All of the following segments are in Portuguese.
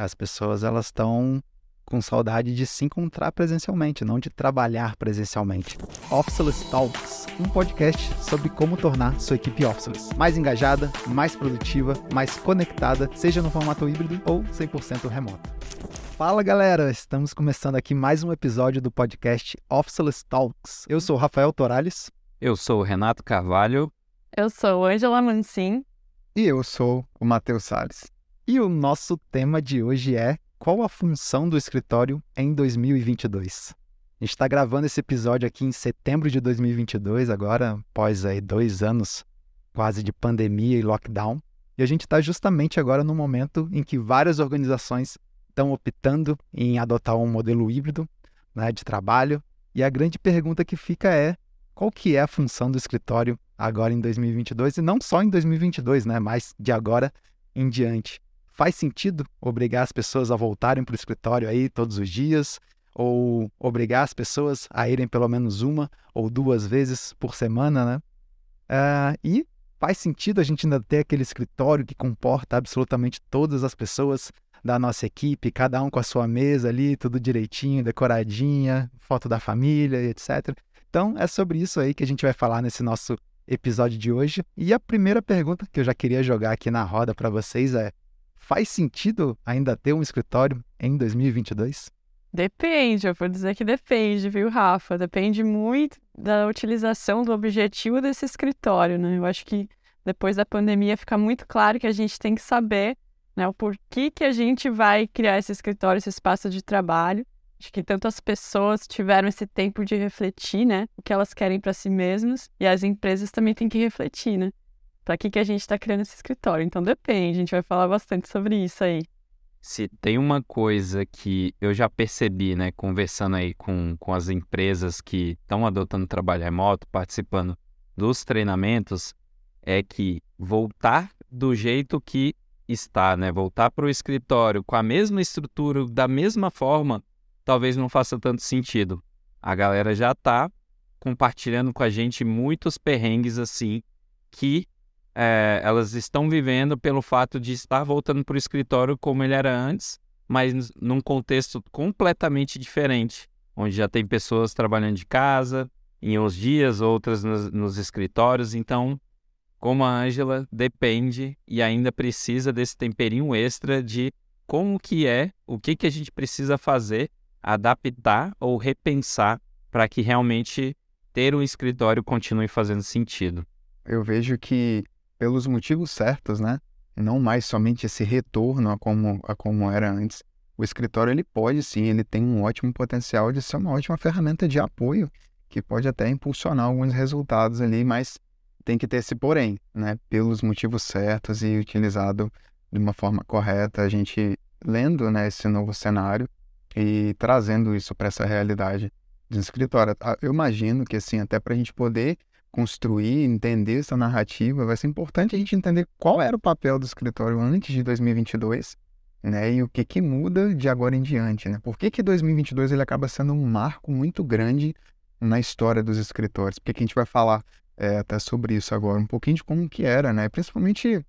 As pessoas elas estão com saudade de se encontrar presencialmente, não de trabalhar presencialmente. Officeless Talks, um podcast sobre como tornar sua equipe officeless mais engajada, mais produtiva, mais conectada, seja no formato híbrido ou 100% remoto. Fala galera, estamos começando aqui mais um episódio do podcast Officeless Talks. Eu sou o Rafael Torales. Eu sou o Renato Carvalho. Eu sou Angela Mancin. E eu sou o Matheus Salles. E o nosso tema de hoje é qual a função do escritório em 2022? A gente está gravando esse episódio aqui em setembro de 2022, agora após aí dois anos quase de pandemia e lockdown. E a gente está justamente agora no momento em que várias organizações estão optando em adotar um modelo híbrido né, de trabalho. E a grande pergunta que fica é qual que é a função do escritório agora em 2022 e não só em 2022, né, mas de agora em diante faz sentido obrigar as pessoas a voltarem para o escritório aí todos os dias? Ou obrigar as pessoas a irem pelo menos uma ou duas vezes por semana, né? Uh, e faz sentido a gente ainda ter aquele escritório que comporta absolutamente todas as pessoas da nossa equipe, cada um com a sua mesa ali, tudo direitinho, decoradinha, foto da família, etc. Então é sobre isso aí que a gente vai falar nesse nosso episódio de hoje. E a primeira pergunta que eu já queria jogar aqui na roda para vocês é: faz sentido ainda ter um escritório em 2022? Depende, eu vou dizer que depende, viu, Rafa? Depende muito da utilização do objetivo desse escritório, né? Eu acho que depois da pandemia fica muito claro que a gente tem que saber né, o porquê que a gente vai criar esse escritório, esse espaço de trabalho. Acho que tantas pessoas tiveram esse tempo de refletir, né, o que elas querem para si mesmas, e as empresas também têm que refletir, né? Para que, que a gente está criando esse escritório. Então depende, a gente vai falar bastante sobre isso aí. Se tem uma coisa que eu já percebi, né, conversando aí com, com as empresas que estão adotando trabalho remoto, participando dos treinamentos, é que voltar do jeito que está, né, voltar para o escritório com a mesma estrutura, da mesma forma, talvez não faça tanto sentido. A galera já está compartilhando com a gente muitos perrengues assim que é, elas estão vivendo pelo fato de estar voltando para o escritório como ele era antes, mas num contexto completamente diferente, onde já tem pessoas trabalhando de casa, em uns dias, outras nos, nos escritórios. Então, como a Ângela, depende e ainda precisa desse temperinho extra de como que é, o que, que a gente precisa fazer, adaptar ou repensar para que realmente ter um escritório continue fazendo sentido. Eu vejo que pelos motivos certos, né? Não mais somente esse retorno a como, a como era antes. O escritório ele pode sim, ele tem um ótimo potencial de ser uma ótima ferramenta de apoio que pode até impulsionar alguns resultados ali, mas tem que ter esse porém, né? Pelos motivos certos e utilizado de uma forma correta, a gente lendo, né, esse novo cenário e trazendo isso para essa realidade de escritório. Ah, eu imagino que assim, até para a gente poder construir, entender essa narrativa, vai ser importante a gente entender qual era o papel do escritório antes de 2022, né? E o que que muda de agora em diante, né? Por que que 2022 ele acaba sendo um marco muito grande na história dos escritórios? Porque que a gente vai falar é, até sobre isso agora, um pouquinho de como que era, né? Principalmente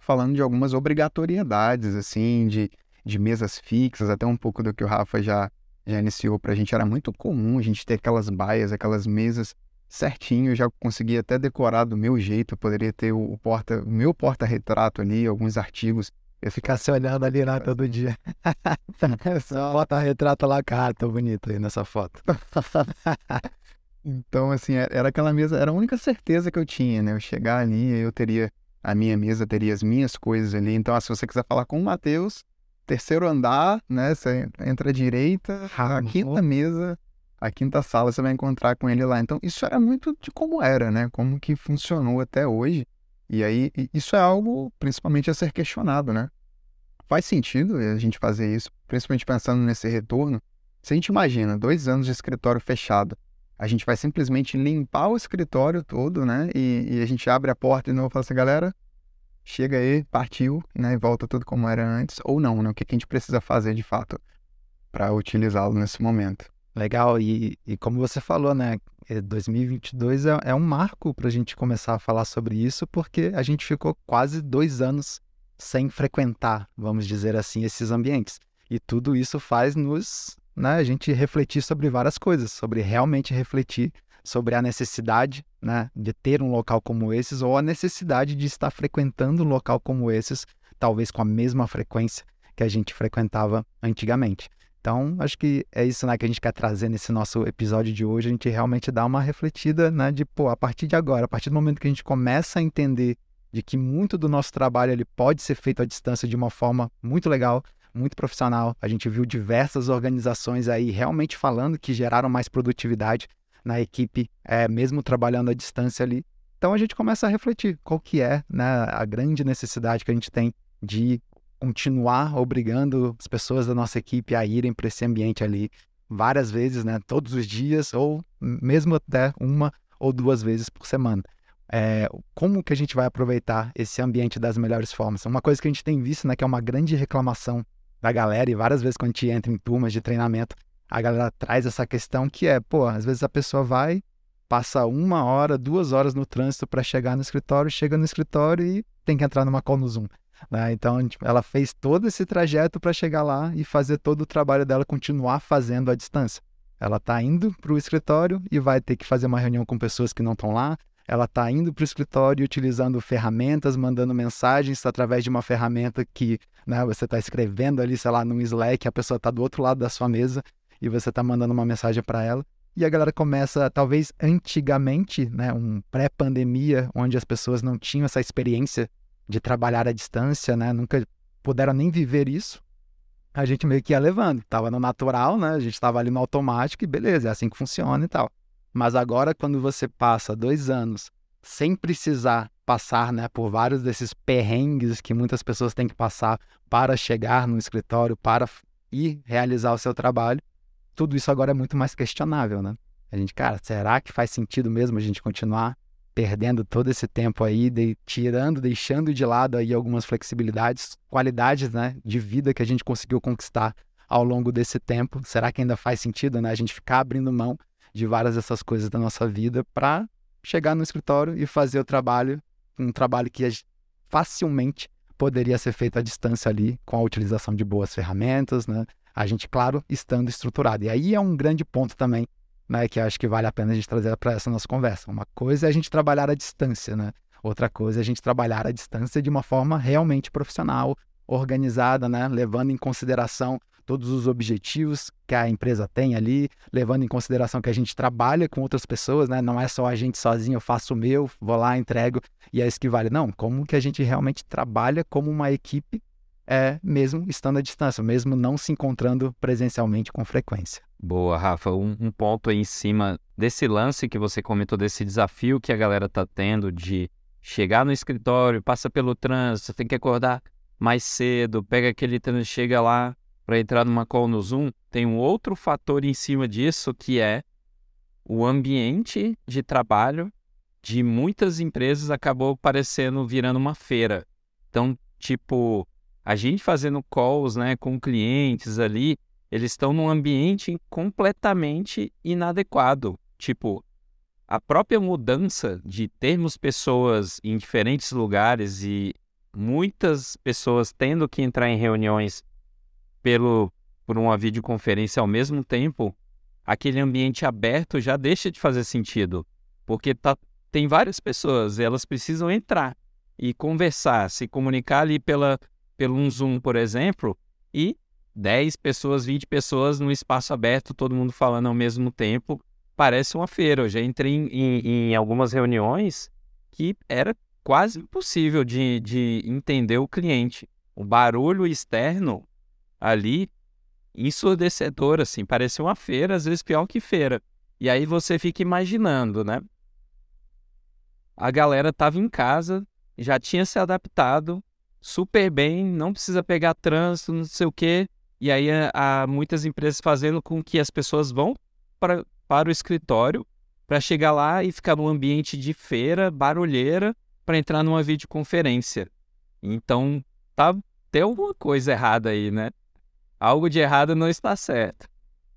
falando de algumas obrigatoriedades, assim, de, de mesas fixas, até um pouco do que o Rafa já, já iniciou para a gente. Era muito comum a gente ter aquelas baias, aquelas mesas certinho, eu já consegui até decorar do meu jeito, eu poderia ter o, o porta, o meu porta-retrato ali, alguns artigos. Eu ficasse olhando ali lá todo dia. Porta-retrato lá, cara, tão bonito aí nessa foto. então, assim, é, era aquela mesa, era a única certeza que eu tinha, né? Eu chegar ali, eu teria a minha mesa, teria as minhas coisas ali. Então, ah, se você quiser falar com o Matheus, terceiro andar, né? Você entra à direita, a quinta mesa a quinta sala você vai encontrar com ele lá. Então, isso era muito de como era, né? Como que funcionou até hoje. E aí, isso é algo principalmente a ser questionado, né? Faz sentido a gente fazer isso, principalmente pensando nesse retorno. Se a gente imagina dois anos de escritório fechado, a gente vai simplesmente limpar o escritório todo, né? E, e a gente abre a porta e não fala assim, galera, chega aí, partiu, né? E volta tudo como era antes. Ou não, né? O que a gente precisa fazer de fato para utilizá-lo nesse momento. Legal, e, e como você falou, né? 2022 é, é um marco para a gente começar a falar sobre isso, porque a gente ficou quase dois anos sem frequentar, vamos dizer assim, esses ambientes. E tudo isso faz nos né, a gente refletir sobre várias coisas, sobre realmente refletir sobre a necessidade né, de ter um local como esses ou a necessidade de estar frequentando um local como esses, talvez com a mesma frequência que a gente frequentava antigamente. Então, acho que é isso né, que a gente quer trazer nesse nosso episódio de hoje. A gente realmente dá uma refletida né, de, pô, a partir de agora, a partir do momento que a gente começa a entender de que muito do nosso trabalho ele pode ser feito à distância de uma forma muito legal, muito profissional. A gente viu diversas organizações aí realmente falando que geraram mais produtividade na equipe, é, mesmo trabalhando à distância ali. Então a gente começa a refletir qual que é né, a grande necessidade que a gente tem de continuar obrigando as pessoas da nossa equipe a irem para esse ambiente ali várias vezes, né, todos os dias ou mesmo até uma ou duas vezes por semana é, como que a gente vai aproveitar esse ambiente das melhores formas. Uma coisa que a gente tem visto, né, que é uma grande reclamação da galera, e várias vezes quando a gente entra em turmas de treinamento, a galera traz essa questão que é, pô, às vezes a pessoa vai, passa uma hora, duas horas no trânsito para chegar no escritório, chega no escritório e tem que entrar numa call no Zoom. Né? Então, ela fez todo esse trajeto para chegar lá e fazer todo o trabalho dela continuar fazendo à distância. Ela está indo para o escritório e vai ter que fazer uma reunião com pessoas que não estão lá, ela está indo para o escritório utilizando ferramentas, mandando mensagens através de uma ferramenta que né, você está escrevendo ali, sei lá, num Slack, a pessoa está do outro lado da sua mesa e você está mandando uma mensagem para ela. E a galera começa, talvez antigamente, né, um pré-pandemia, onde as pessoas não tinham essa experiência de trabalhar à distância, né, nunca puderam nem viver isso. A gente meio que ia levando, estava no natural, né, a gente estava ali no automático e beleza, é assim que funciona e tal. Mas agora, quando você passa dois anos sem precisar passar né, por vários desses perrengues que muitas pessoas têm que passar para chegar no escritório, para ir realizar o seu trabalho, tudo isso agora é muito mais questionável, né? A gente, cara, será que faz sentido mesmo a gente continuar perdendo todo esse tempo aí, de, tirando, deixando de lado aí algumas flexibilidades, qualidades, né, de vida que a gente conseguiu conquistar ao longo desse tempo? Será que ainda faz sentido, né, a gente ficar abrindo mão de várias dessas coisas da nossa vida para chegar no escritório e fazer o trabalho, um trabalho que facilmente poderia ser feito à distância ali com a utilização de boas ferramentas, né? A gente, claro, estando estruturado. E aí é um grande ponto também, né, que acho que vale a pena a gente trazer para essa nossa conversa. Uma coisa é a gente trabalhar à distância, né? Outra coisa é a gente trabalhar à distância de uma forma realmente profissional, organizada, né, levando em consideração todos os objetivos que a empresa tem ali, levando em consideração que a gente trabalha com outras pessoas, né? Não é só a gente sozinho, eu faço o meu, vou lá, entrego e é isso que vale. Não, como que a gente realmente trabalha como uma equipe, é mesmo estando à distância, mesmo não se encontrando presencialmente com frequência. Boa, Rafa. Um, um ponto aí em cima desse lance que você comentou, desse desafio que a galera está tendo de chegar no escritório, passa pelo trânsito, tem que acordar mais cedo, pega aquele trânsito, chega lá, para entrar numa call no Zoom, tem um outro fator em cima disso que é o ambiente de trabalho de muitas empresas acabou parecendo virando uma feira. Então, tipo, a gente fazendo calls, né, com clientes ali, eles estão num ambiente completamente inadequado. Tipo, a própria mudança de termos pessoas em diferentes lugares e muitas pessoas tendo que entrar em reuniões pelo, por uma videoconferência ao mesmo tempo, aquele ambiente aberto já deixa de fazer sentido. Porque tá, tem várias pessoas, elas precisam entrar e conversar, se comunicar ali pela, pelo um Zoom, por exemplo, e 10 pessoas, 20 pessoas no espaço aberto, todo mundo falando ao mesmo tempo, parece uma feira. Eu já entrei em, em, em algumas reuniões que era quase impossível de, de entender o cliente. O barulho externo ali ensurdecedor, assim, parecia uma feira, às vezes pior que feira. E aí você fica imaginando, né? A galera tava em casa, já tinha se adaptado super bem, não precisa pegar trânsito, não sei o quê. E aí há muitas empresas fazendo com que as pessoas vão para, para o escritório para chegar lá e ficar num ambiente de feira, barulheira, para entrar numa videoconferência. Então, tá tem alguma coisa errada aí, né? algo de errado não está certo.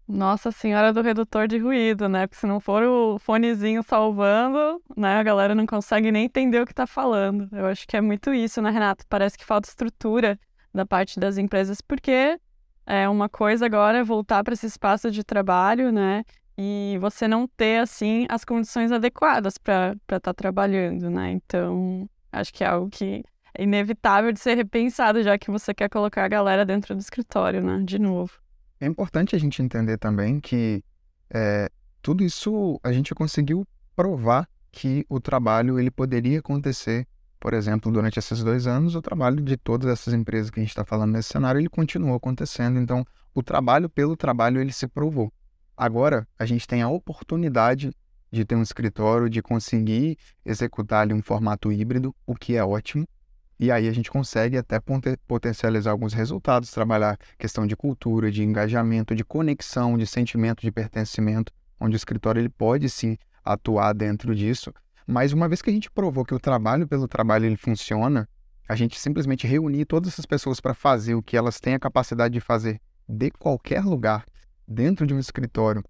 Nossa Senhora do redutor de ruído, né? Porque se não for o fonezinho salvando, né, a galera não consegue nem entender o que está falando. Eu acho que é muito isso, né, Renato? Parece que falta estrutura da parte das empresas, porque é uma coisa agora é voltar para esse espaço de trabalho, né? E você não ter, assim, as condições adequadas para estar tá trabalhando, né? Então, acho que é algo que é inevitável de ser repensado, já que você quer colocar a galera dentro do escritório, né? De novo. É importante a gente entender também que é, tudo isso a gente conseguiu provar que o trabalho ele poderia acontecer, por exemplo, durante esses dois anos, o trabalho de todas essas empresas que a gente está falando nesse cenário, ele continuou acontecendo. Então, o trabalho pelo trabalho, ele se provou. Agora, a gente tem a oportunidade de ter um escritório, de conseguir executar ali um formato híbrido, o que é ótimo, e aí a gente consegue até potencializar alguns resultados, trabalhar questão de cultura, de engajamento, de conexão, de sentimento de pertencimento, onde o escritório ele pode sim atuar dentro disso. Mas uma vez que a gente provou que o trabalho pelo trabalho ele funciona, a gente simplesmente reunir todas essas pessoas para fazer o que elas têm a capacidade de fazer de qualquer lugar, dentro de um escritório,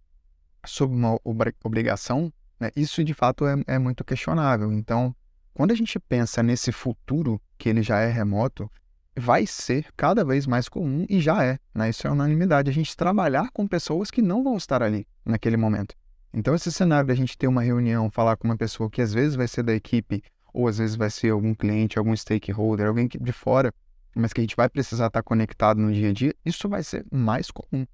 sob uma obrigação, né, isso de fato é, é muito questionável. Então, quando a gente pensa nesse futuro, que ele já é remoto, vai ser cada vez mais comum e já é, né? Isso é unanimidade, a gente trabalhar com pessoas que não vão estar ali naquele momento. Então, esse cenário da gente ter uma reunião, falar com uma pessoa que às vezes vai ser da equipe, ou às vezes vai ser algum cliente, algum stakeholder, alguém de fora, mas que a gente vai precisar estar conectado no dia a dia, isso vai ser mais comum.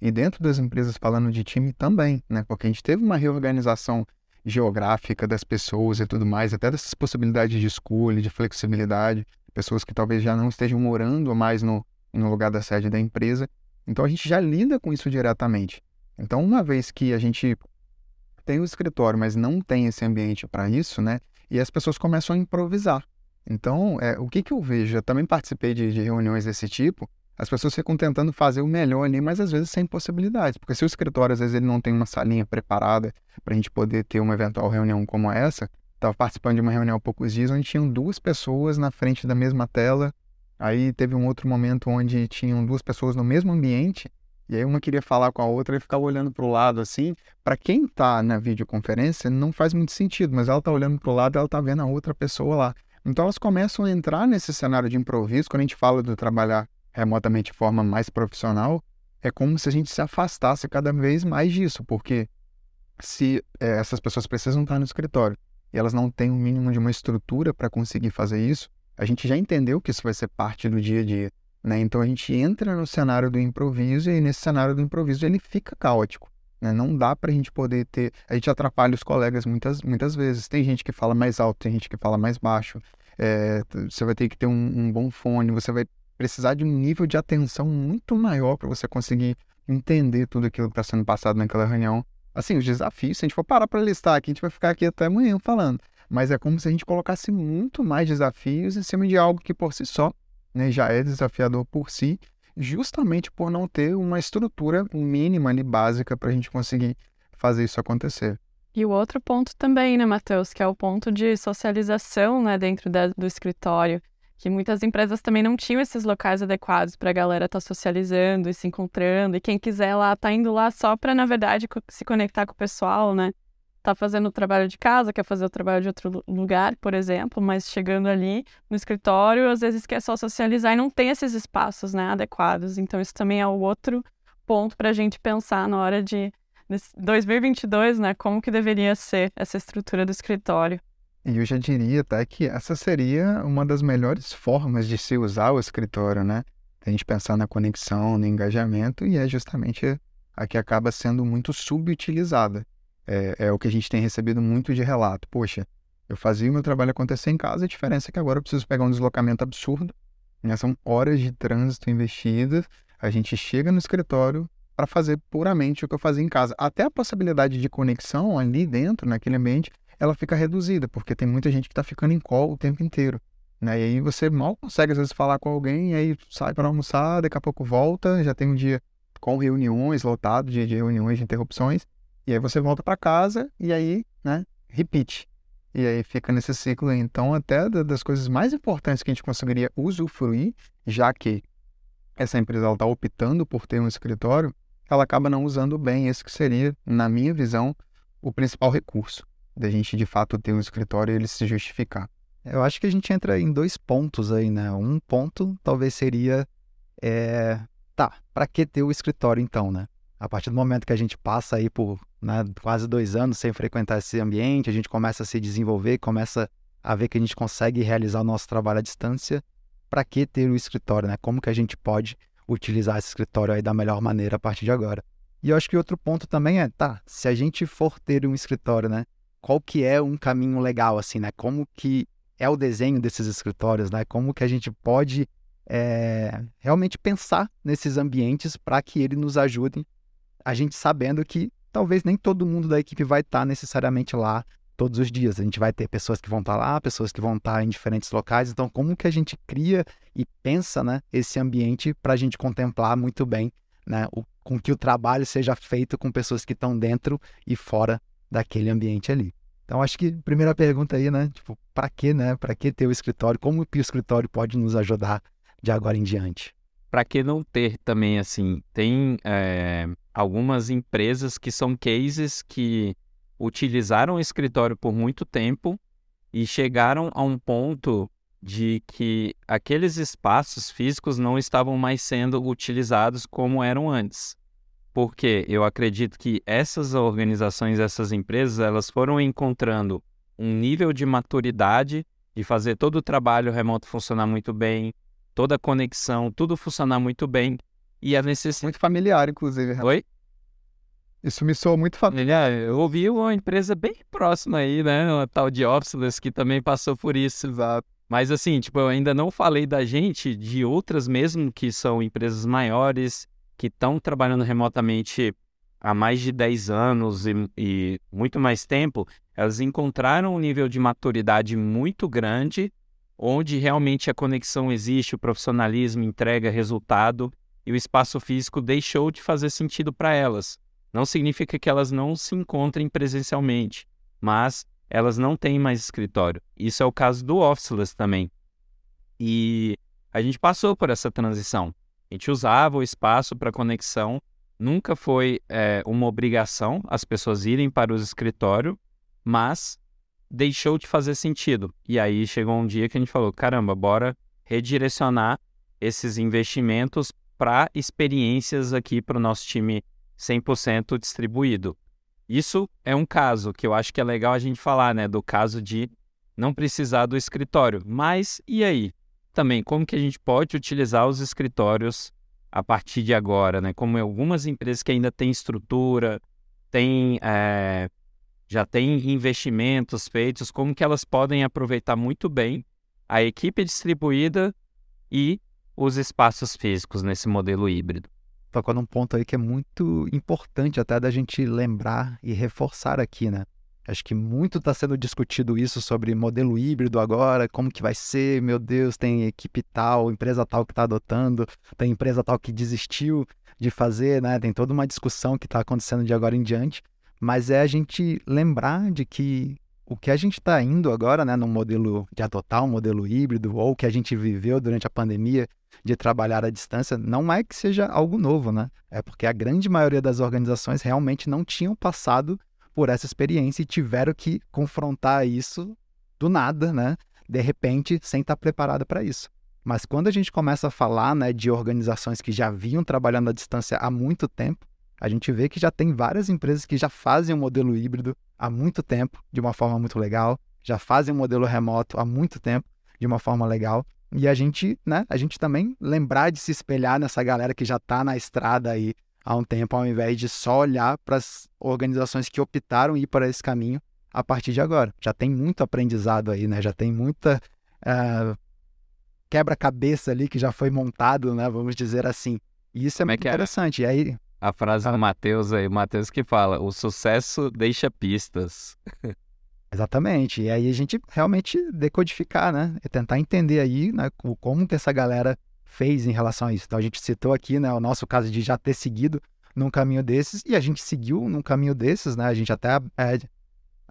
E dentro das empresas, falando de time também, né? Porque a gente teve uma reorganização geográfica das pessoas e tudo mais, até dessas possibilidades de escolha, de flexibilidade, pessoas que talvez já não estejam morando mais no, no lugar da sede da empresa. Então a gente já lida com isso diretamente. Então, uma vez que a gente tem o escritório, mas não tem esse ambiente para isso, né? E as pessoas começam a improvisar. Então, é, o que, que eu vejo? Eu também participei de, de reuniões desse tipo, as pessoas ficam tentando fazer o melhor ali, mas às vezes sem possibilidades. Porque se o escritório, às vezes, ele não tem uma salinha preparada para a gente poder ter uma eventual reunião como essa, estava participando de uma reunião há poucos dias onde tinham duas pessoas na frente da mesma tela. Aí teve um outro momento onde tinham duas pessoas no mesmo ambiente, e aí uma queria falar com a outra e ficava olhando para o lado assim. Para quem está na videoconferência, não faz muito sentido, mas ela está olhando para o lado ela está vendo a outra pessoa lá. Então elas começam a entrar nesse cenário de improviso, quando a gente fala do trabalhar remotamente de forma mais profissional, é como se a gente se afastasse cada vez mais disso, porque se é, essas pessoas precisam estar no escritório e elas não têm o um mínimo de uma estrutura para conseguir fazer isso, a gente já entendeu que isso vai ser parte do dia a dia. Né? Então a gente entra no cenário do improviso e nesse cenário do improviso ele fica caótico. Né? Não dá para a gente poder ter. A gente atrapalha os colegas muitas, muitas vezes. Tem gente que fala mais alto, tem gente que fala mais baixo. É, você vai ter que ter um, um bom fone, você vai precisar de um nível de atenção muito maior para você conseguir entender tudo aquilo que está sendo passado naquela reunião. Assim, os desafios, se a gente for parar para listar aqui, a gente vai ficar aqui até amanhã falando. Mas é como se a gente colocasse muito mais desafios em cima de algo que por si só né, já é desafiador por si, justamente por não ter uma estrutura mínima ali básica para a gente conseguir fazer isso acontecer. E o outro ponto também, né, Matheus, que é o ponto de socialização né, dentro da, do escritório que muitas empresas também não tinham esses locais adequados para a galera estar tá socializando e se encontrando. E quem quiser lá tá indo lá só para, na verdade, se conectar com o pessoal, né? Tá fazendo o trabalho de casa, quer fazer o trabalho de outro lugar, por exemplo, mas chegando ali no escritório, às vezes quer só socializar e não tem esses espaços, né, adequados. Então isso também é o outro ponto para a gente pensar na hora de 2022, né, como que deveria ser essa estrutura do escritório. E eu já diria até que essa seria uma das melhores formas de se usar o escritório, né? A gente pensar na conexão, no engajamento, e é justamente a que acaba sendo muito subutilizada. É, é o que a gente tem recebido muito de relato. Poxa, eu fazia o meu trabalho acontecer em casa, a diferença é que agora eu preciso pegar um deslocamento absurdo, né? são horas de trânsito investidas, a gente chega no escritório para fazer puramente o que eu fazia em casa. Até a possibilidade de conexão ali dentro, naquele ambiente, ela fica reduzida, porque tem muita gente que está ficando em call o tempo inteiro. Né? E aí você mal consegue, às vezes, falar com alguém, aí sai para almoçar, daqui a pouco volta, já tem um dia com reuniões, lotado de, de reuniões, de interrupções, e aí você volta para casa e aí, né, repeat. E aí fica nesse ciclo. Então, até das coisas mais importantes que a gente conseguiria usufruir, já que essa empresa está optando por ter um escritório, ela acaba não usando bem esse que seria, na minha visão, o principal recurso da gente de fato ter um escritório e ele se justificar. Eu acho que a gente entra em dois pontos aí, né? Um ponto talvez seria, é... tá, para que ter o escritório então, né? A partir do momento que a gente passa aí por né, quase dois anos sem frequentar esse ambiente, a gente começa a se desenvolver, começa a ver que a gente consegue realizar o nosso trabalho à distância. Para que ter o escritório, né? Como que a gente pode utilizar esse escritório aí da melhor maneira a partir de agora? E eu acho que outro ponto também é, tá, se a gente for ter um escritório, né? Qual que é um caminho legal, assim, né? Como que é o desenho desses escritórios, né? Como que a gente pode é, realmente pensar nesses ambientes para que ele nos ajude, a gente sabendo que talvez nem todo mundo da equipe vai estar tá necessariamente lá todos os dias. A gente vai ter pessoas que vão estar tá lá, pessoas que vão estar tá em diferentes locais. Então, como que a gente cria e pensa né, esse ambiente para a gente contemplar muito bem né, o, com que o trabalho seja feito com pessoas que estão dentro e fora daquele ambiente ali. Então, acho que primeira pergunta aí, né? Tipo, para que, né? Para que ter o escritório? Como que o escritório pode nos ajudar de agora em diante? Para que não ter também, assim, tem é, algumas empresas que são cases que utilizaram o escritório por muito tempo e chegaram a um ponto de que aqueles espaços físicos não estavam mais sendo utilizados como eram antes. Porque eu acredito que essas organizações, essas empresas, elas foram encontrando um nível de maturidade de fazer todo o trabalho remoto funcionar muito bem, toda a conexão, tudo funcionar muito bem e a necessidade... Muito familiar, inclusive. Oi? Isso me soa muito familiar. Eu ouvi uma empresa bem próxima aí, né? Uma tal de Officeless que também passou por isso. Exato. Mas assim, tipo, eu ainda não falei da gente, de outras mesmo que são empresas maiores, que estão trabalhando remotamente há mais de 10 anos e, e, muito mais tempo, elas encontraram um nível de maturidade muito grande, onde realmente a conexão existe, o profissionalismo entrega resultado e o espaço físico deixou de fazer sentido para elas. Não significa que elas não se encontrem presencialmente, mas elas não têm mais escritório. Isso é o caso do Officeless também. E a gente passou por essa transição. A gente usava o espaço para conexão, nunca foi é, uma obrigação as pessoas irem para o escritório, mas deixou de fazer sentido. E aí chegou um dia que a gente falou: caramba, bora redirecionar esses investimentos para experiências aqui para o nosso time 100% distribuído. Isso é um caso que eu acho que é legal a gente falar, né, do caso de não precisar do escritório. Mas e aí? Também como que a gente pode utilizar os escritórios a partir de agora, né? Como algumas empresas que ainda têm estrutura, têm, é, já têm investimentos feitos, como que elas podem aproveitar muito bem a equipe distribuída e os espaços físicos nesse modelo híbrido tocou num ponto aí que é muito importante até da gente lembrar e reforçar aqui, né? Acho que muito está sendo discutido isso sobre modelo híbrido agora, como que vai ser, meu Deus, tem equipe tal, empresa tal que está adotando, tem empresa tal que desistiu de fazer, né? Tem toda uma discussão que está acontecendo de agora em diante, mas é a gente lembrar de que o que a gente está indo agora, né, no modelo de adotar um modelo híbrido, ou o que a gente viveu durante a pandemia de trabalhar à distância, não é que seja algo novo, né? É porque a grande maioria das organizações realmente não tinham passado por essa experiência e tiveram que confrontar isso do nada, né? De repente, sem estar preparada para isso. Mas quando a gente começa a falar né, de organizações que já vinham trabalhando à distância há muito tempo, a gente vê que já tem várias empresas que já fazem o um modelo híbrido há muito tempo, de uma forma muito legal, já fazem o um modelo remoto há muito tempo, de uma forma legal. E a gente, né, a gente também lembrar de se espelhar nessa galera que já está na estrada aí há um tempo, ao invés de só olhar para as organizações que optaram ir para esse caminho a partir de agora. Já tem muito aprendizado aí, né? Já tem muita uh, quebra-cabeça ali que já foi montado, né? Vamos dizer assim. E isso é, é muito interessante. E aí, a frase ah. do Matheus aí, o Matheus que fala: o sucesso deixa pistas. Exatamente. E aí a gente realmente decodificar, né? E tentar entender aí né, como que essa galera fez em relação a isso. Então a gente citou aqui, né, o nosso caso de já ter seguido num caminho desses e a gente seguiu num caminho desses, né? A gente até é,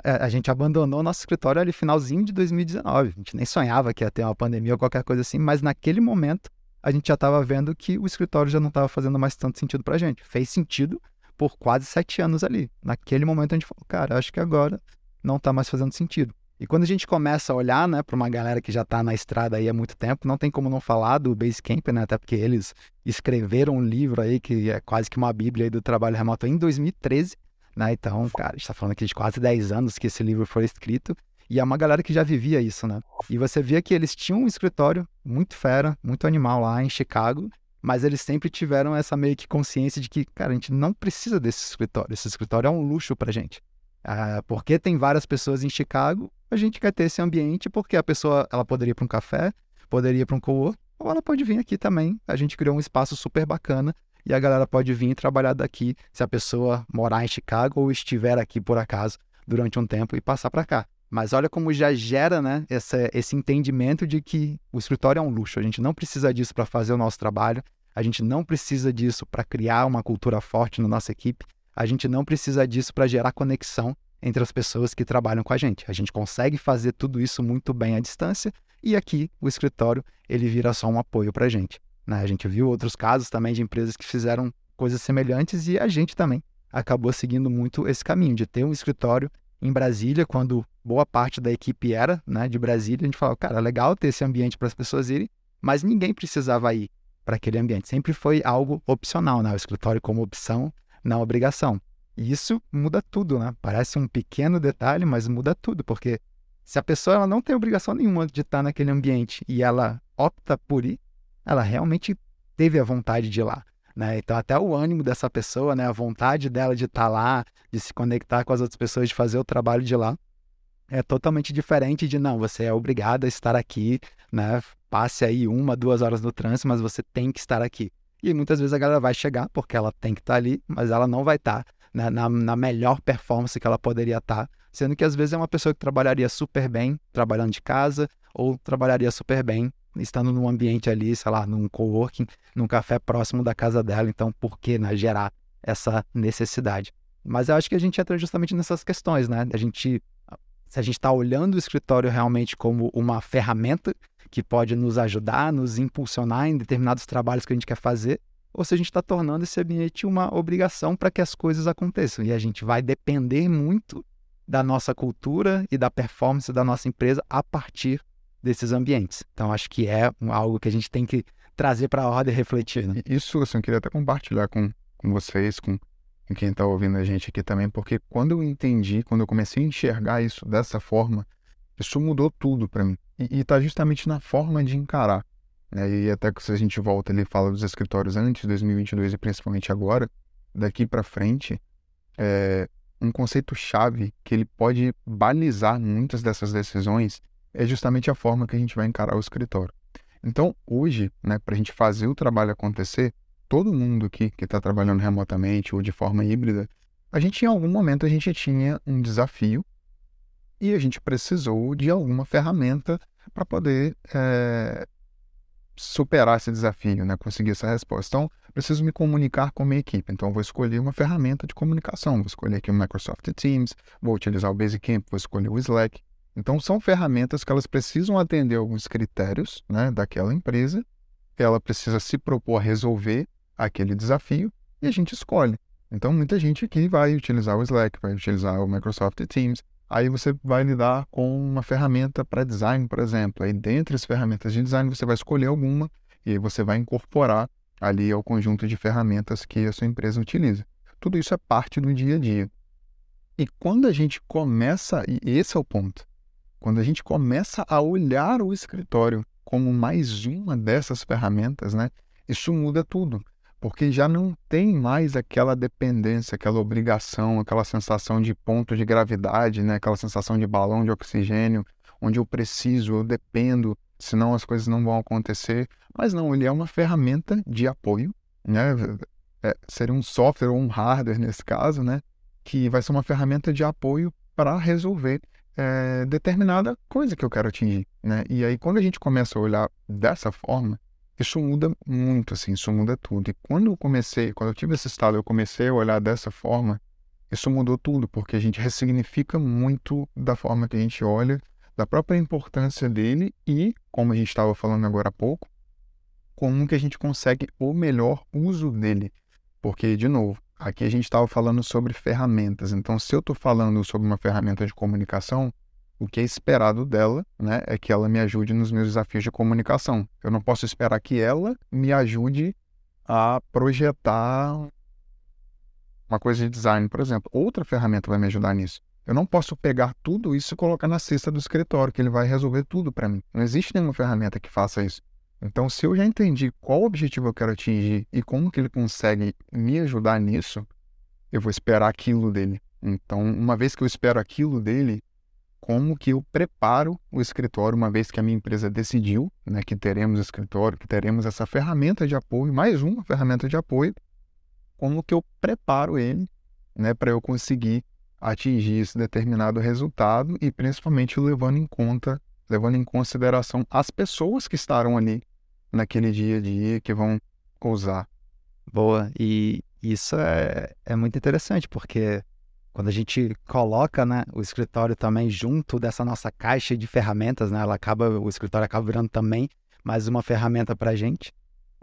é, a gente abandonou nosso escritório ali finalzinho de 2019. A gente nem sonhava que ia ter uma pandemia ou qualquer coisa assim, mas naquele momento a gente já estava vendo que o escritório já não estava fazendo mais tanto sentido para a gente. Fez sentido por quase sete anos ali. Naquele momento a gente falou, cara, acho que agora não está mais fazendo sentido. E quando a gente começa a olhar, né, para uma galera que já está na estrada aí há muito tempo, não tem como não falar do Basecamp, né, até porque eles escreveram um livro aí que é quase que uma bíblia do trabalho remoto em 2013, né, então, cara, a gente está falando aqui de quase 10 anos que esse livro foi escrito, e é uma galera que já vivia isso, né, e você via que eles tinham um escritório muito fera, muito animal lá em Chicago, mas eles sempre tiveram essa meio que consciência de que, cara, a gente não precisa desse escritório, esse escritório é um luxo pra gente. Ah, porque tem várias pessoas em Chicago, a gente quer ter esse ambiente porque a pessoa ela poderia ir para um café, poderia ir para um co ou ela pode vir aqui também. A gente criou um espaço super bacana e a galera pode vir trabalhar daqui se a pessoa morar em Chicago ou estiver aqui por acaso durante um tempo e passar para cá. Mas olha como já gera né, essa, esse entendimento de que o escritório é um luxo. A gente não precisa disso para fazer o nosso trabalho, a gente não precisa disso para criar uma cultura forte na nossa equipe, a gente não precisa disso para gerar conexão entre as pessoas que trabalham com a gente. A gente consegue fazer tudo isso muito bem à distância e aqui o escritório ele vira só um apoio para a gente. Né? A gente viu outros casos também de empresas que fizeram coisas semelhantes e a gente também acabou seguindo muito esse caminho de ter um escritório em Brasília, quando boa parte da equipe era né, de Brasília, a gente falava, cara, legal ter esse ambiente para as pessoas irem, mas ninguém precisava ir para aquele ambiente. Sempre foi algo opcional, né? o escritório como opção na obrigação. E isso muda tudo, né? Parece um pequeno detalhe, mas muda tudo, porque se a pessoa ela não tem obrigação nenhuma de estar naquele ambiente e ela opta por ir, ela realmente teve a vontade de ir lá. Né? Então, até o ânimo dessa pessoa, né? a vontade dela de estar lá, de se conectar com as outras pessoas, de fazer o trabalho de lá, é totalmente diferente de não, você é obrigado a estar aqui, né? Passe aí uma, duas horas no trânsito, mas você tem que estar aqui. E muitas vezes a galera vai chegar porque ela tem que estar ali, mas ela não vai estar né, na, na, melhor performance que ela poderia estar. Sendo que às vezes é uma pessoa que trabalharia super bem trabalhando de casa ou trabalharia super bem estando num ambiente ali, sei lá, num coworking, num café próximo da casa dela. Então, por que né, gerar essa necessidade? Mas eu acho que a gente entra justamente nessas questões, né? A gente, se a gente está olhando o escritório realmente como uma ferramenta que pode nos ajudar, nos impulsionar em determinados trabalhos que a gente quer fazer, ou se a gente está tornando esse ambiente uma obrigação para que as coisas aconteçam. E a gente vai depender muito da nossa cultura e da performance da nossa empresa a partir desses ambientes. Então, acho que é algo que a gente tem que trazer para a ordem e refletir. Né? Isso, assim, eu queria até compartilhar com, com vocês, com, com quem está ouvindo a gente aqui também, porque quando eu entendi, quando eu comecei a enxergar isso dessa forma, isso mudou tudo para mim. E está justamente na forma de encarar. Né? E até que se a gente volta ali e fala dos escritórios antes de 2022 e principalmente agora, daqui para frente, é, um conceito-chave que ele pode balizar muitas dessas decisões é justamente a forma que a gente vai encarar o escritório. Então, hoje, né, para a gente fazer o trabalho acontecer, todo mundo aqui que está trabalhando remotamente ou de forma híbrida, a gente em algum momento a gente tinha um desafio e a gente precisou de alguma ferramenta para poder é, superar esse desafio, né? conseguir essa resposta. Então, preciso me comunicar com a minha equipe. Então, vou escolher uma ferramenta de comunicação. Vou escolher aqui o Microsoft Teams, vou utilizar o Basecamp, vou escolher o Slack. Então, são ferramentas que elas precisam atender alguns critérios né, daquela empresa, ela precisa se propor a resolver aquele desafio e a gente escolhe. Então, muita gente aqui vai utilizar o Slack, vai utilizar o Microsoft Teams, Aí você vai lidar com uma ferramenta para design, por exemplo. Aí, dentre as ferramentas de design, você vai escolher alguma e aí você vai incorporar ali ao conjunto de ferramentas que a sua empresa utiliza. Tudo isso é parte do dia a dia. E quando a gente começa, e esse é o ponto, quando a gente começa a olhar o escritório como mais uma dessas ferramentas, né, isso muda tudo porque já não tem mais aquela dependência, aquela obrigação, aquela sensação de ponto de gravidade, né? aquela sensação de balão de oxigênio, onde eu preciso, eu dependo, senão as coisas não vão acontecer. Mas não, ele é uma ferramenta de apoio, né? É, seria um software ou um hardware nesse caso, né? que vai ser uma ferramenta de apoio para resolver é, determinada coisa que eu quero atingir. Né? E aí, quando a gente começa a olhar dessa forma, isso muda muito, assim, isso muda tudo. E quando eu comecei, quando eu tive esse estado, eu comecei a olhar dessa forma, isso mudou tudo, porque a gente ressignifica muito da forma que a gente olha, da própria importância dele e, como a gente estava falando agora há pouco, como que a gente consegue o melhor uso dele. Porque, de novo, aqui a gente estava falando sobre ferramentas. Então, se eu estou falando sobre uma ferramenta de comunicação, o que é esperado dela né, é que ela me ajude nos meus desafios de comunicação. Eu não posso esperar que ela me ajude a projetar uma coisa de design, por exemplo. Outra ferramenta vai me ajudar nisso. Eu não posso pegar tudo isso e colocar na cesta do escritório, que ele vai resolver tudo para mim. Não existe nenhuma ferramenta que faça isso. Então, se eu já entendi qual objetivo eu quero atingir e como que ele consegue me ajudar nisso, eu vou esperar aquilo dele. Então, uma vez que eu espero aquilo dele, como que eu preparo o escritório, uma vez que a minha empresa decidiu né, que teremos escritório, que teremos essa ferramenta de apoio, mais uma ferramenta de apoio, como que eu preparo ele né, para eu conseguir atingir esse determinado resultado e principalmente levando em conta, levando em consideração as pessoas que estarão ali naquele dia a dia que vão usar. Boa, e isso é, é muito interessante, porque quando a gente coloca né, o escritório também junto dessa nossa caixa de ferramentas, né, ela acaba, o escritório acaba virando também mais uma ferramenta para a gente,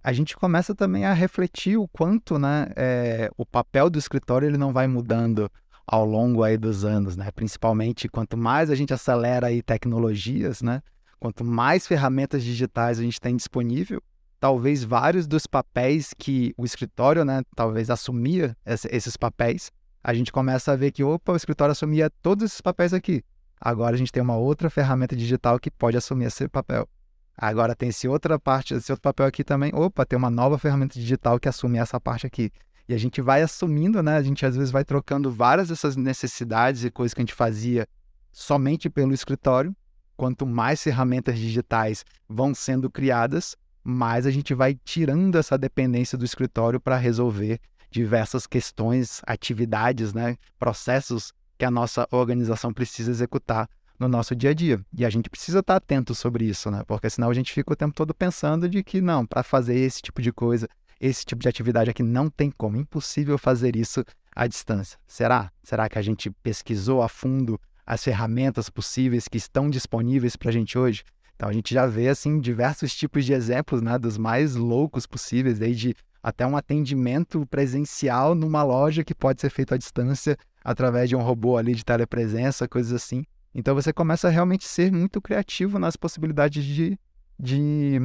a gente começa também a refletir o quanto né, é, o papel do escritório ele não vai mudando ao longo aí dos anos, né? Principalmente quanto mais a gente acelera aí tecnologias, né? Quanto mais ferramentas digitais a gente tem disponível, talvez vários dos papéis que o escritório, né, talvez assumia esses papéis, a gente começa a ver que, opa, o escritório assumia todos esses papéis aqui. Agora a gente tem uma outra ferramenta digital que pode assumir esse papel. Agora tem esse outra parte, esse outro papel aqui também. Opa, tem uma nova ferramenta digital que assume essa parte aqui. E a gente vai assumindo, né? A gente às vezes vai trocando várias dessas necessidades e coisas que a gente fazia somente pelo escritório quanto mais ferramentas digitais vão sendo criadas, mais a gente vai tirando essa dependência do escritório para resolver diversas questões, atividades, né, processos que a nossa organização precisa executar no nosso dia a dia. E a gente precisa estar atento sobre isso, né? Porque senão a gente fica o tempo todo pensando de que não, para fazer esse tipo de coisa, esse tipo de atividade aqui não tem como, impossível fazer isso à distância. Será? Será que a gente pesquisou a fundo as ferramentas possíveis que estão disponíveis para a gente hoje. Então a gente já vê assim diversos tipos de exemplos, né, dos mais loucos possíveis, desde até um atendimento presencial numa loja que pode ser feito à distância através de um robô ali de telepresença, coisas assim. Então você começa a realmente ser muito criativo nas possibilidades de, de,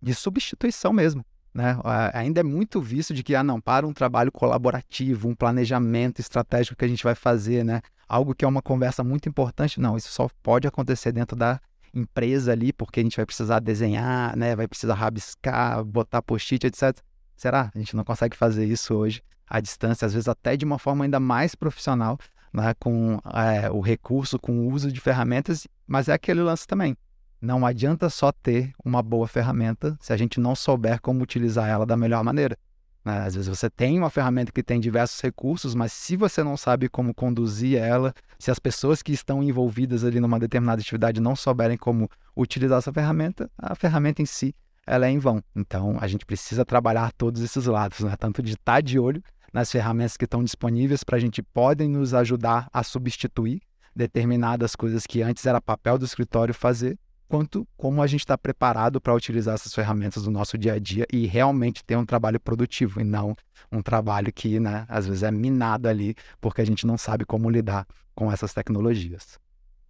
de substituição mesmo. Né? Ainda é muito visto de que, ah, não, para um trabalho colaborativo, um planejamento estratégico que a gente vai fazer, né? Algo que é uma conversa muito importante. Não, isso só pode acontecer dentro da empresa ali, porque a gente vai precisar desenhar, né? Vai precisar rabiscar, botar post-it, etc. Será? A gente não consegue fazer isso hoje à distância, às vezes até de uma forma ainda mais profissional, né? com é, o recurso, com o uso de ferramentas, mas é aquele lance também. Não adianta só ter uma boa ferramenta se a gente não souber como utilizar ela da melhor maneira. Né? Às vezes você tem uma ferramenta que tem diversos recursos, mas se você não sabe como conduzir ela, se as pessoas que estão envolvidas ali numa determinada atividade não souberem como utilizar essa ferramenta, a ferramenta em si ela é em vão. Então a gente precisa trabalhar todos esses lados, né? tanto de estar de olho nas ferramentas que estão disponíveis para a gente podem nos ajudar a substituir determinadas coisas que antes era papel do escritório fazer quanto como a gente está preparado para utilizar essas ferramentas no nosso dia a dia e realmente ter um trabalho produtivo e não um trabalho que, né, às vezes é minado ali porque a gente não sabe como lidar com essas tecnologias.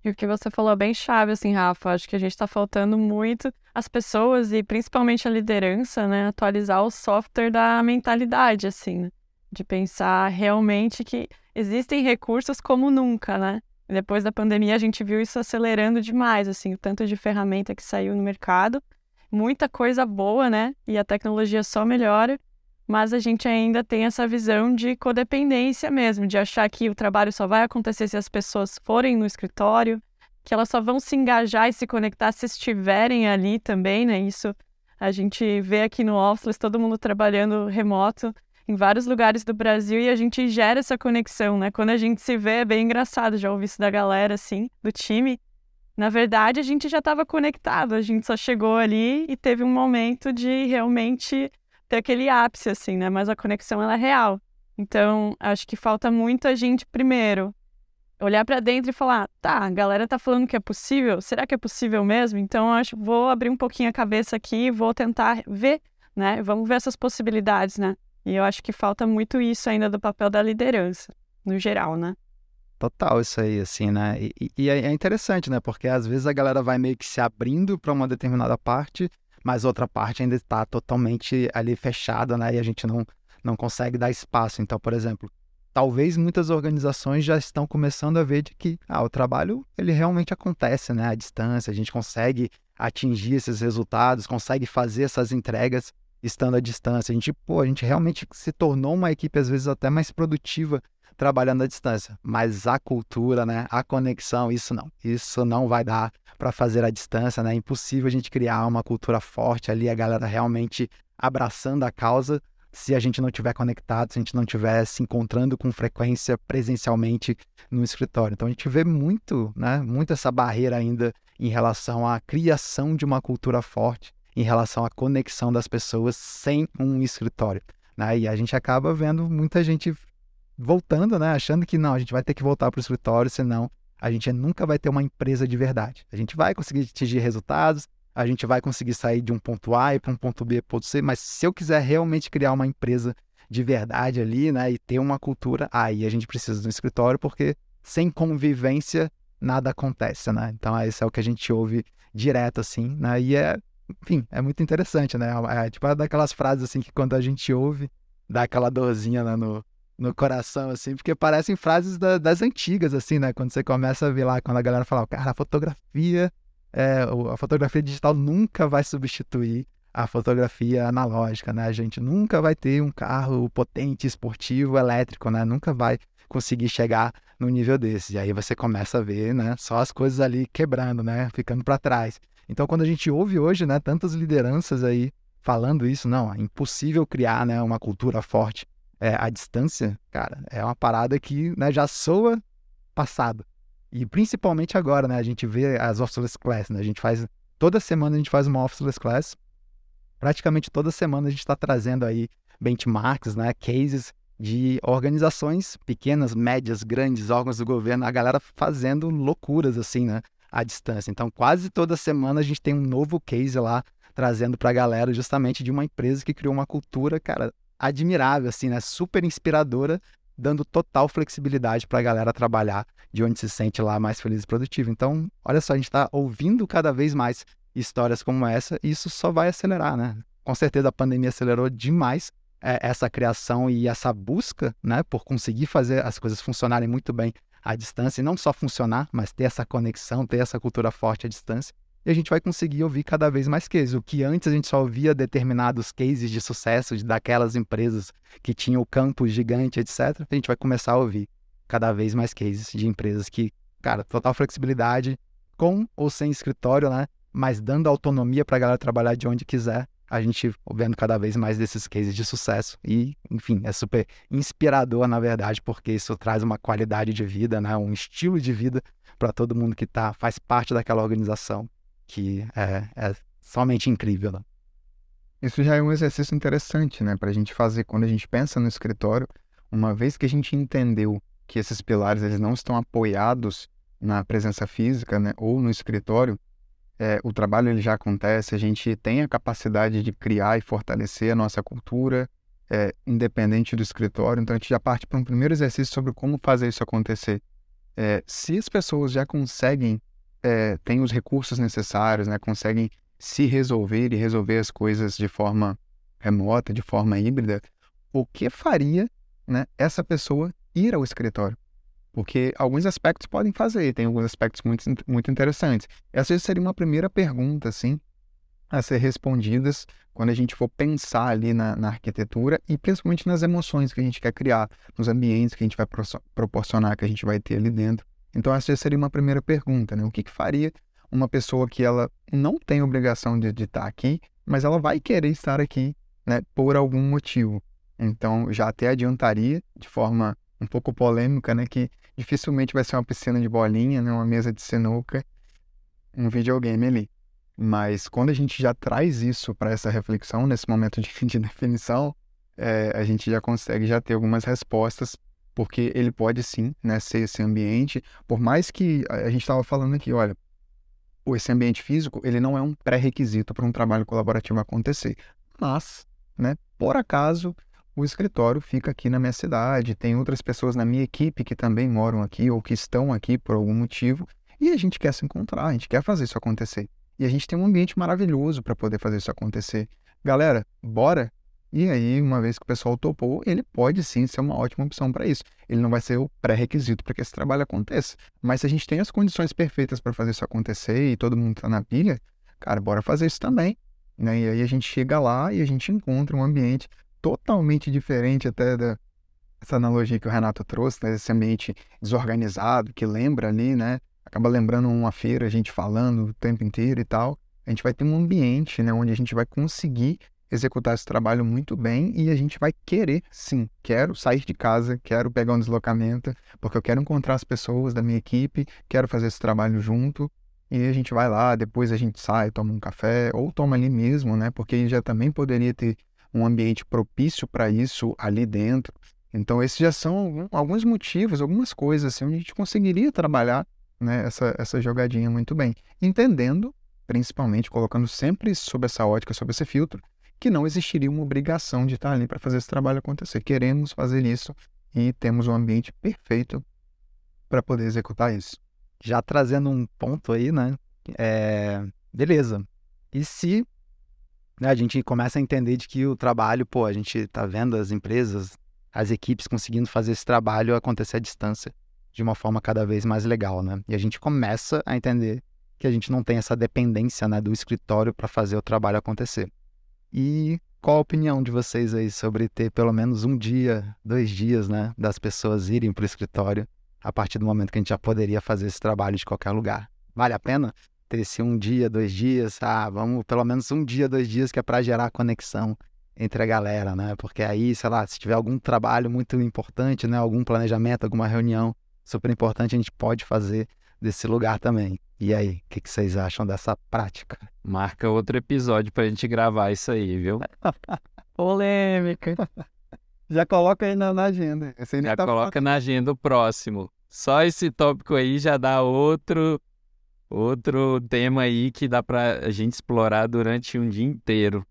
E o que você falou é bem chave, assim, Rafa. Acho que a gente está faltando muito as pessoas e principalmente a liderança, né, atualizar o software da mentalidade, assim, né? de pensar realmente que existem recursos como nunca, né? Depois da pandemia, a gente viu isso acelerando demais, assim, o tanto de ferramenta que saiu no mercado. Muita coisa boa, né? E a tecnologia só melhora, mas a gente ainda tem essa visão de codependência mesmo, de achar que o trabalho só vai acontecer se as pessoas forem no escritório, que elas só vão se engajar e se conectar se estiverem ali também, né? Isso a gente vê aqui no Office, todo mundo trabalhando remoto em vários lugares do Brasil e a gente gera essa conexão, né? Quando a gente se vê, é bem engraçado, já ouvi isso da galera, assim, do time. Na verdade, a gente já estava conectado, a gente só chegou ali e teve um momento de realmente ter aquele ápice, assim, né? Mas a conexão, ela é real. Então, acho que falta muito a gente, primeiro, olhar para dentro e falar, tá, a galera tá falando que é possível, será que é possível mesmo? Então, acho, vou abrir um pouquinho a cabeça aqui, vou tentar ver, né? Vamos ver essas possibilidades, né? E eu acho que falta muito isso ainda do papel da liderança, no geral, né? Total, isso aí, assim, né? E, e é interessante, né? Porque às vezes a galera vai meio que se abrindo para uma determinada parte, mas outra parte ainda está totalmente ali fechada, né? E a gente não, não consegue dar espaço. Então, por exemplo, talvez muitas organizações já estão começando a ver de que ah, o trabalho ele realmente acontece, né? À distância, a gente consegue atingir esses resultados, consegue fazer essas entregas estando à distância. A gente, pô, a gente realmente se tornou uma equipe às vezes até mais produtiva trabalhando à distância. Mas a cultura, né, a conexão, isso não. Isso não vai dar para fazer à distância, né? É impossível a gente criar uma cultura forte ali, a galera realmente abraçando a causa se a gente não tiver conectado, se a gente não estiver se encontrando com frequência presencialmente no escritório. Então a gente vê muito, né, muito essa barreira ainda em relação à criação de uma cultura forte, em relação à conexão das pessoas sem um escritório. Né? E a gente acaba vendo muita gente voltando, né, achando que não, a gente vai ter que voltar para o escritório, senão a gente nunca vai ter uma empresa de verdade. A gente vai conseguir atingir resultados, a gente vai conseguir sair de um ponto A para um ponto B, ponto C, mas se eu quiser realmente criar uma empresa de verdade ali, né, e ter uma cultura, aí a gente precisa de um escritório, porque sem convivência nada acontece, né? Então, isso é o que a gente ouve direto, assim, né? E é, enfim, é muito interessante, né? É, tipo, é daquelas frases, assim, que quando a gente ouve, dá aquela dorzinha né, no, no coração, assim, porque parecem frases da, das antigas, assim, né? Quando você começa a ver lá, quando a galera fala, cara, a fotografia é, a fotografia digital nunca vai substituir a fotografia analógica, né? A gente nunca vai ter um carro potente, esportivo, elétrico, né? Nunca vai conseguir chegar no nível desse. E aí você começa a ver, né? Só as coisas ali quebrando, né? Ficando para trás. Então, quando a gente ouve hoje, né? Tantas lideranças aí falando isso, não, é impossível criar, né? Uma cultura forte é, à distância, cara, é uma parada que né, já soa passado. E principalmente agora, né? A gente vê as officeless class, né? A gente faz toda semana a gente faz uma officeless class. Praticamente toda semana a gente está trazendo aí benchmarks, né? Cases de organizações pequenas, médias, grandes, órgãos do governo, a galera fazendo loucuras assim, né? À distância. Então, quase toda semana a gente tem um novo case lá trazendo para a galera justamente de uma empresa que criou uma cultura, cara, admirável, assim, né? Super inspiradora dando total flexibilidade para a galera trabalhar de onde se sente lá mais feliz e produtivo. Então, olha só, a gente está ouvindo cada vez mais histórias como essa e isso só vai acelerar, né? Com certeza a pandemia acelerou demais é, essa criação e essa busca, né, por conseguir fazer as coisas funcionarem muito bem à distância e não só funcionar, mas ter essa conexão, ter essa cultura forte à distância e a gente vai conseguir ouvir cada vez mais cases. O que antes a gente só ouvia determinados cases de sucesso daquelas empresas que tinham o campo gigante, etc., a gente vai começar a ouvir cada vez mais cases de empresas que, cara, total flexibilidade, com ou sem escritório, né? Mas dando autonomia para a galera trabalhar de onde quiser. A gente vendo cada vez mais desses cases de sucesso. E, enfim, é super inspirador, na verdade, porque isso traz uma qualidade de vida, né? um estilo de vida para todo mundo que tá, faz parte daquela organização que é, é somente incrível. Né? Isso já é um exercício interessante, né, para a gente fazer quando a gente pensa no escritório. Uma vez que a gente entendeu que esses pilares eles não estão apoiados na presença física, né, ou no escritório, é, o trabalho ele já acontece. A gente tem a capacidade de criar e fortalecer a nossa cultura, é, independente do escritório. Então a gente já parte para um primeiro exercício sobre como fazer isso acontecer. É, se as pessoas já conseguem é, têm os recursos necessários, né, conseguem se resolver e resolver as coisas de forma remota, de forma híbrida, o que faria né, essa pessoa ir ao escritório? Porque alguns aspectos podem fazer, tem alguns aspectos muito, muito interessantes. Essa seria uma primeira pergunta, assim, a ser respondidas quando a gente for pensar ali na, na, arquitetura e principalmente nas emoções que a gente quer criar, nos ambientes que a gente vai proporcionar, que a gente vai ter ali dentro. Então, essa seria uma primeira pergunta, né? O que, que faria uma pessoa que ela não tem obrigação de, estar aqui, mas ela vai querer estar aqui, né, por algum motivo. Então, já até adiantaria, de forma um pouco polêmica, né, que dificilmente vai ser uma piscina de bolinha, né, uma mesa de sinuca, um videogame ali. Mas quando a gente já traz isso para essa reflexão, nesse momento de, de definição, é, a gente já consegue já ter algumas respostas porque ele pode sim né, ser esse ambiente, por mais que a gente estava falando aqui, olha, esse ambiente físico ele não é um pré-requisito para um trabalho colaborativo acontecer, mas, né, por acaso, o escritório fica aqui na minha cidade, tem outras pessoas na minha equipe que também moram aqui ou que estão aqui por algum motivo, e a gente quer se encontrar, a gente quer fazer isso acontecer. E a gente tem um ambiente maravilhoso para poder fazer isso acontecer. Galera, bora? E aí, uma vez que o pessoal topou, ele pode sim ser uma ótima opção para isso. Ele não vai ser o pré-requisito para que esse trabalho aconteça. Mas se a gente tem as condições perfeitas para fazer isso acontecer e todo mundo está na pilha, cara, bora fazer isso também. Né? E aí a gente chega lá e a gente encontra um ambiente totalmente diferente até da essa analogia que o Renato trouxe, né? esse ambiente desorganizado que lembra ali, né? Acaba lembrando uma feira, a gente falando o tempo inteiro e tal. A gente vai ter um ambiente, né, onde a gente vai conseguir executar esse trabalho muito bem e a gente vai querer, sim, quero sair de casa, quero pegar um deslocamento, porque eu quero encontrar as pessoas da minha equipe, quero fazer esse trabalho junto. E a gente vai lá, depois a gente sai, toma um café, ou toma ali mesmo, né? Porque já também poderia ter um ambiente propício para isso ali dentro. Então, esses já são alguns motivos, algumas coisas assim, onde a gente conseguiria trabalhar né, essa, essa jogadinha muito bem. Entendendo, principalmente, colocando sempre sob essa ótica, sob esse filtro, que não existiria uma obrigação de estar ali para fazer esse trabalho acontecer. Queremos fazer isso e temos um ambiente perfeito para poder executar isso. Já trazendo um ponto aí, né? É... Beleza. E se né, a gente começa a entender de que o trabalho, pô, a gente está vendo as empresas, as equipes conseguindo fazer esse trabalho acontecer à distância de uma forma cada vez mais legal, né? E a gente começa a entender que a gente não tem essa dependência né, do escritório para fazer o trabalho acontecer. E qual a opinião de vocês aí sobre ter pelo menos um dia, dois dias, né, das pessoas irem para o escritório a partir do momento que a gente já poderia fazer esse trabalho de qualquer lugar? Vale a pena? ter esse um dia, dois dias, ah, vamos pelo menos um dia, dois dias que é para gerar conexão entre a galera, né? Porque aí, sei lá, se tiver algum trabalho muito importante, né, algum planejamento, alguma reunião super importante, a gente pode fazer desse lugar também. E aí, o que, que, vocês acham dessa prática? Marca outro episódio pra gente gravar isso aí, viu? Polêmica. Já coloca aí na, na agenda. já tá coloca na agenda o próximo. Só esse tópico aí já dá outro Outro tema aí que dá pra gente explorar durante um dia inteiro.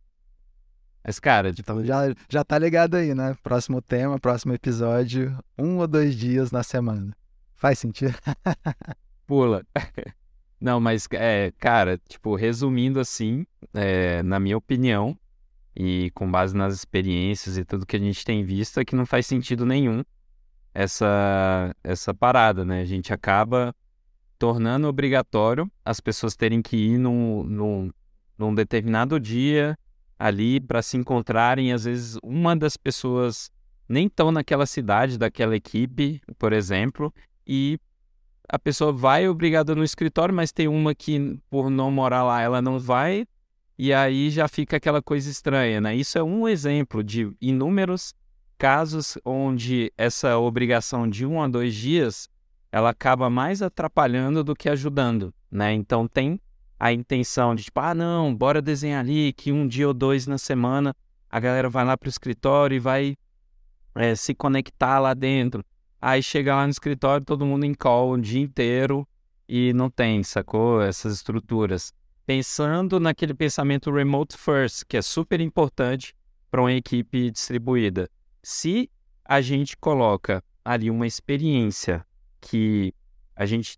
Mas, cara, então já, já tá ligado aí, né? Próximo tema, próximo episódio, um ou dois dias na semana. Faz sentido? Pula. Não, mas, é, cara, tipo, resumindo assim, é, na minha opinião, e com base nas experiências e tudo que a gente tem visto, é que não faz sentido nenhum essa, essa parada, né? A gente acaba tornando obrigatório as pessoas terem que ir num, num, num determinado dia ali para se encontrarem. Às vezes, uma das pessoas nem estão naquela cidade, daquela equipe, por exemplo, e a pessoa vai obrigada no escritório, mas tem uma que, por não morar lá, ela não vai, e aí já fica aquela coisa estranha, né? Isso é um exemplo de inúmeros casos onde essa obrigação de um a dois dias ela acaba mais atrapalhando do que ajudando, né? Então tem a intenção de tipo, ah, não, bora desenhar ali que um dia ou dois na semana a galera vai lá para o escritório e vai é, se conectar lá dentro. Aí chega lá no escritório, todo mundo em call o dia inteiro e não tem, sacou? Essas estruturas. Pensando naquele pensamento remote first, que é super importante para uma equipe distribuída. Se a gente coloca ali uma experiência que a gente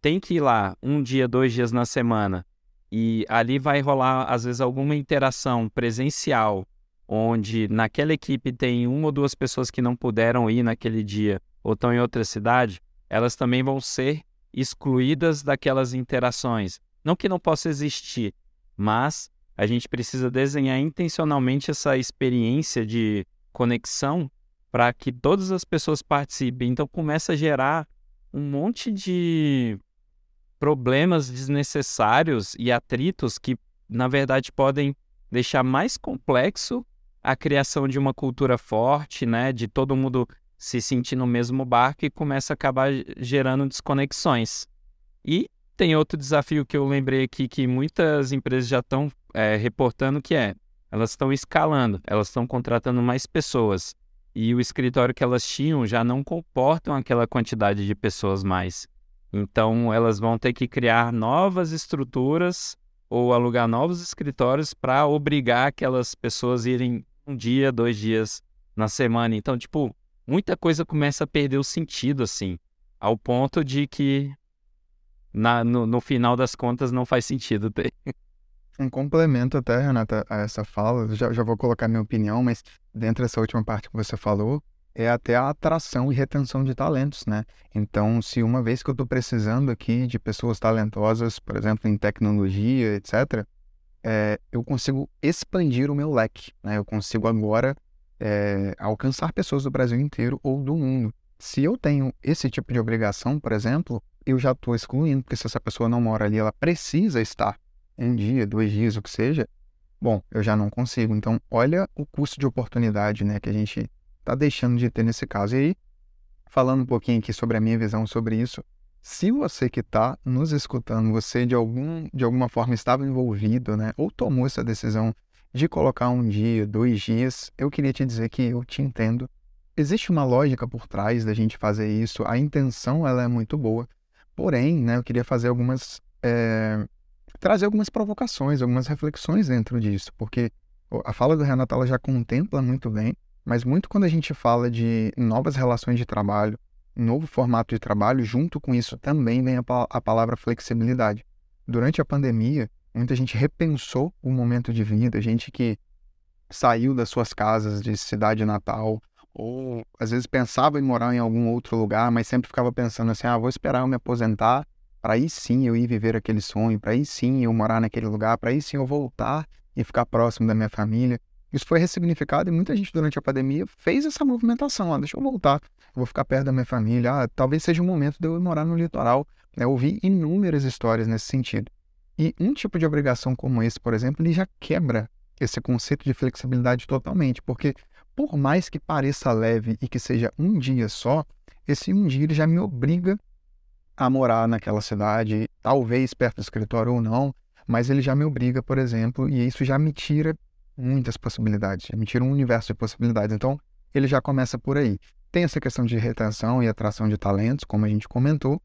tem que ir lá um dia, dois dias na semana e ali vai rolar, às vezes, alguma interação presencial, onde naquela equipe tem uma ou duas pessoas que não puderam ir naquele dia ou estão em outra cidade, elas também vão ser excluídas daquelas interações. Não que não possa existir, mas a gente precisa desenhar intencionalmente essa experiência de conexão para que todas as pessoas participem. Então começa a gerar um monte de problemas desnecessários e atritos que, na verdade, podem deixar mais complexo a criação de uma cultura forte, né, de todo mundo se sentir no mesmo barco e começa a acabar gerando desconexões. E tem outro desafio que eu lembrei aqui que muitas empresas já estão é, reportando que é elas estão escalando, elas estão contratando mais pessoas. e o escritório que elas tinham já não comportam aquela quantidade de pessoas mais. Então, elas vão ter que criar novas estruturas ou alugar novos escritórios para obrigar aquelas pessoas a irem um dia, dois dias na semana. Então, tipo, muita coisa começa a perder o sentido, assim, ao ponto de que na, no, no final das contas não faz sentido ter. Um complemento até, Renata, a essa fala, já, já vou colocar minha opinião, mas dentro dessa última parte que você falou, é até a atração e retenção de talentos, né? Então, se uma vez que eu estou precisando aqui de pessoas talentosas, por exemplo, em tecnologia, etc., é, eu consigo expandir o meu leque, né? Eu consigo agora é, alcançar pessoas do Brasil inteiro ou do mundo. Se eu tenho esse tipo de obrigação, por exemplo, eu já estou excluindo, porque se essa pessoa não mora ali, ela precisa estar um dia, dois dias, o que seja, bom, eu já não consigo. Então, olha o custo de oportunidade né, que a gente está deixando de ter nesse caso. E aí, falando um pouquinho aqui sobre a minha visão sobre isso, se você que está nos escutando, você de, algum, de alguma forma estava envolvido, né, ou tomou essa decisão de colocar um dia, dois dias, eu queria te dizer que eu te entendo. Existe uma lógica por trás da gente fazer isso, a intenção ela é muito boa, porém, né, eu queria fazer algumas é, trazer algumas provocações, algumas reflexões dentro disso, porque a fala do Renato ela já contempla muito bem, mas muito quando a gente fala de novas relações de trabalho, novo formato de trabalho, junto com isso também vem a, a palavra flexibilidade. Durante a pandemia, muita gente repensou o momento de vida, gente que saiu das suas casas de cidade natal, ou às vezes pensava em morar em algum outro lugar, mas sempre ficava pensando assim: ah, vou esperar eu me aposentar para aí sim eu ir viver aquele sonho, para aí sim eu morar naquele lugar, para aí sim eu voltar e ficar próximo da minha família. Isso foi ressignificado e muita gente durante a pandemia fez essa movimentação. Ah, deixa eu voltar, eu vou ficar perto da minha família. Ah, talvez seja o momento de eu morar no litoral. Eu ouvi inúmeras histórias nesse sentido. E um tipo de obrigação como esse, por exemplo, ele já quebra esse conceito de flexibilidade totalmente, porque por mais que pareça leve e que seja um dia só, esse um dia ele já me obriga a morar naquela cidade, talvez perto do escritório ou não, mas ele já me obriga, por exemplo, e isso já me tira muitas possibilidades, já me tira um universo de possibilidades. Então, ele já começa por aí. Tem essa questão de retenção e atração de talentos, como a gente comentou,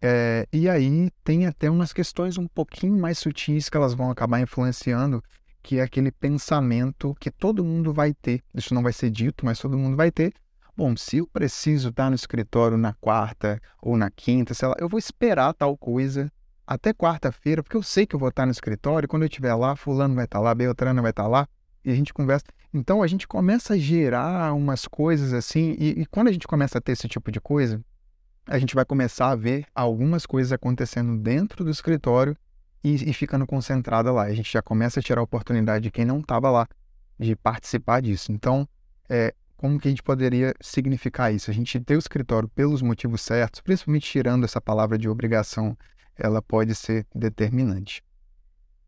é, e aí tem até umas questões um pouquinho mais sutis que elas vão acabar influenciando, que é aquele pensamento que todo mundo vai ter. Isso não vai ser dito, mas todo mundo vai ter, Bom, se eu preciso estar no escritório na quarta ou na quinta, sei lá, eu vou esperar tal coisa até quarta-feira, porque eu sei que eu vou estar no escritório, quando eu estiver lá, fulano vai estar lá, Beltrano vai estar lá, e a gente conversa. Então a gente começa a gerar umas coisas assim, e, e quando a gente começa a ter esse tipo de coisa, a gente vai começar a ver algumas coisas acontecendo dentro do escritório e, e ficando concentrada lá. A gente já começa a tirar a oportunidade de quem não estava lá de participar disso. Então, é, como que a gente poderia significar isso? A gente ter o escritório pelos motivos certos, principalmente tirando essa palavra de obrigação, ela pode ser determinante.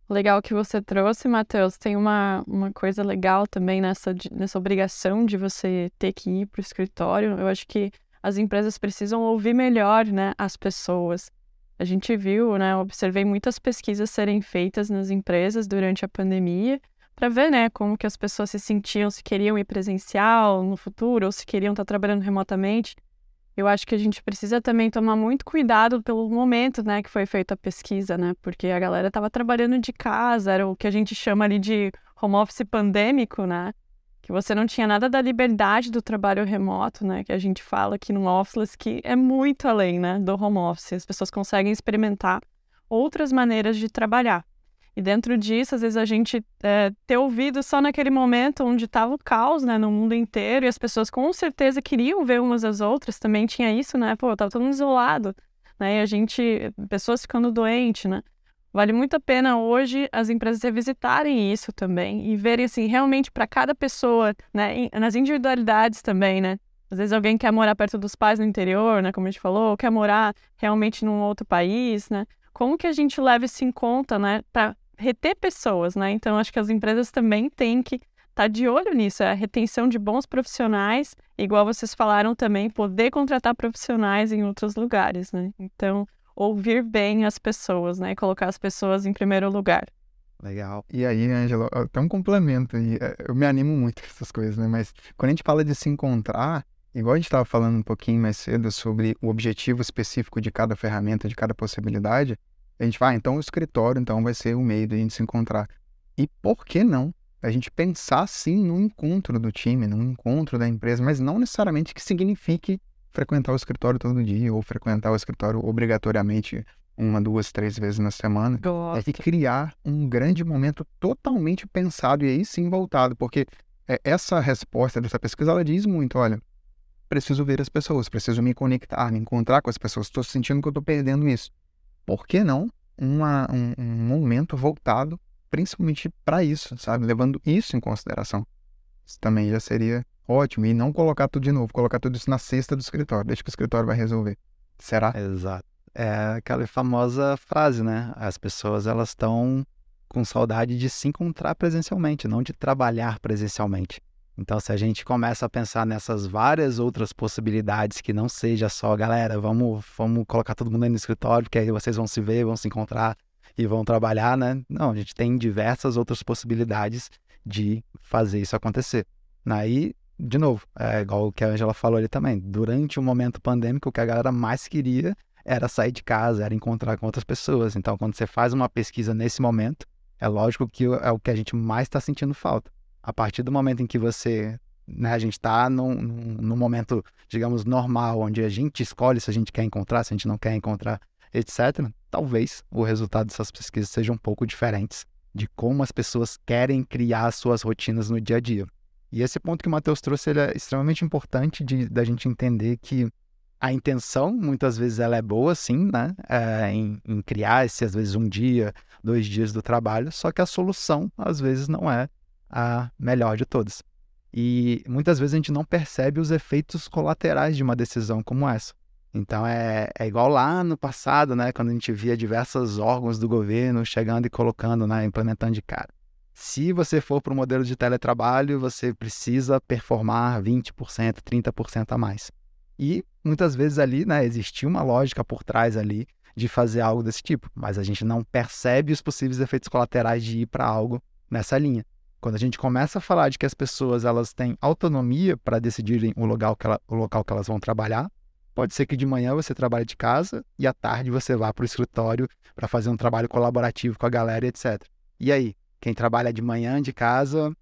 Legal que você trouxe, Matheus. Tem uma, uma coisa legal também nessa, nessa obrigação de você ter que ir para o escritório. Eu acho que as empresas precisam ouvir melhor né, as pessoas. A gente viu, né, observei muitas pesquisas serem feitas nas empresas durante a pandemia para ver, né, como que as pessoas se sentiam, se queriam ir presencial no futuro ou se queriam estar tá trabalhando remotamente. Eu acho que a gente precisa também tomar muito cuidado pelo momento, né, que foi feita a pesquisa, né, porque a galera estava trabalhando de casa, era o que a gente chama ali de home office pandêmico, né, que você não tinha nada da liberdade do trabalho remoto, né, que a gente fala aqui no Office, que é muito além, né, do home office. As pessoas conseguem experimentar outras maneiras de trabalhar. E dentro disso, às vezes a gente é, ter ouvido só naquele momento onde estava o caos, né, no mundo inteiro, e as pessoas com certeza queriam ver umas às outras, também tinha isso, né, pô, tava todo mundo isolado, né, e a gente, pessoas ficando doentes, né. Vale muito a pena hoje as empresas revisitarem isso também e verem, assim, realmente para cada pessoa, né, nas individualidades também, né. Às vezes alguém quer morar perto dos pais no interior, né, como a gente falou, ou quer morar realmente num outro país, né. Como que a gente leva isso em conta, né, para reter pessoas, né? Então, acho que as empresas também têm que estar tá de olho nisso, é a retenção de bons profissionais, igual vocês falaram também, poder contratar profissionais em outros lugares, né? Então, ouvir bem as pessoas, né? Colocar as pessoas em primeiro lugar. Legal. E aí, Angela, até um complemento, é, eu me animo muito com essas coisas, né? Mas quando a gente fala de se encontrar, igual a gente estava falando um pouquinho mais cedo sobre o objetivo específico de cada ferramenta, de cada possibilidade, a gente vai, ah, então o escritório então vai ser o meio de a gente se encontrar. E por que não a gente pensar sim no encontro do time, no encontro da empresa, mas não necessariamente que signifique frequentar o escritório todo dia ou frequentar o escritório obrigatoriamente uma, duas, três vezes na semana. Gosto. É que criar um grande momento totalmente pensado e aí sim voltado, porque é, essa resposta dessa pesquisa ela diz muito, olha, preciso ver as pessoas, preciso me conectar, me encontrar com as pessoas, estou sentindo que eu estou perdendo isso. Por que não uma, um, um momento voltado principalmente para isso, sabe? Levando isso em consideração. Isso também já seria ótimo. E não colocar tudo de novo, colocar tudo isso na cesta do escritório. Deixa que o escritório vai resolver. Será? Exato. É aquela famosa frase, né? As pessoas elas estão com saudade de se encontrar presencialmente, não de trabalhar presencialmente. Então, se a gente começa a pensar nessas várias outras possibilidades que não seja só, galera, vamos, vamos colocar todo mundo aí no escritório, porque aí vocês vão se ver, vão se encontrar e vão trabalhar, né? Não, a gente tem diversas outras possibilidades de fazer isso acontecer. Aí, de novo, é igual o que a Angela falou ali também, durante o momento pandêmico, o que a galera mais queria era sair de casa, era encontrar com outras pessoas. Então, quando você faz uma pesquisa nesse momento, é lógico que é o que a gente mais está sentindo falta. A partir do momento em que você, né, a gente está num, num momento, digamos, normal, onde a gente escolhe se a gente quer encontrar, se a gente não quer encontrar, etc., talvez o resultado dessas pesquisas seja um pouco diferentes de como as pessoas querem criar suas rotinas no dia a dia. E esse ponto que o Matheus trouxe é extremamente importante de da gente entender que a intenção muitas vezes ela é boa, sim, né? É, em, em, criar esse às vezes um dia, dois dias do trabalho, só que a solução às vezes não é a melhor de todas. E muitas vezes a gente não percebe os efeitos colaterais de uma decisão como essa. Então é, é igual lá no passado, né, quando a gente via diversos órgãos do governo chegando e colocando, né, implementando de cara. Se você for para o modelo de teletrabalho, você precisa performar 20%, 30% a mais. E muitas vezes ali, né, existia uma lógica por trás ali de fazer algo desse tipo, mas a gente não percebe os possíveis efeitos colaterais de ir para algo nessa linha. Quando a gente começa a falar de que as pessoas elas têm autonomia para decidirem o local, que ela, o local que elas vão trabalhar, Pode ser que de manhã você trabalhe de casa e à tarde você vá para o escritório para fazer um trabalho colaborativo com a galera, etc. E aí, quem trabalha de manhã de casa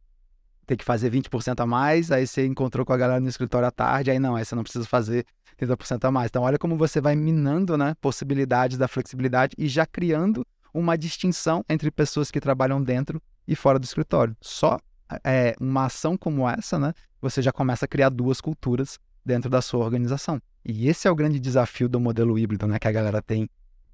tem que fazer 20% a mais, aí você encontrou com a galera no escritório à tarde, aí não, aí você não precisa fazer 30% a mais. Então, olha como você vai minando né, possibilidades da flexibilidade e já criando uma distinção entre pessoas que trabalham dentro e fora do escritório. Só é, uma ação como essa, né, você já começa a criar duas culturas dentro da sua organização. E esse é o grande desafio do modelo híbrido, né? Que a galera tem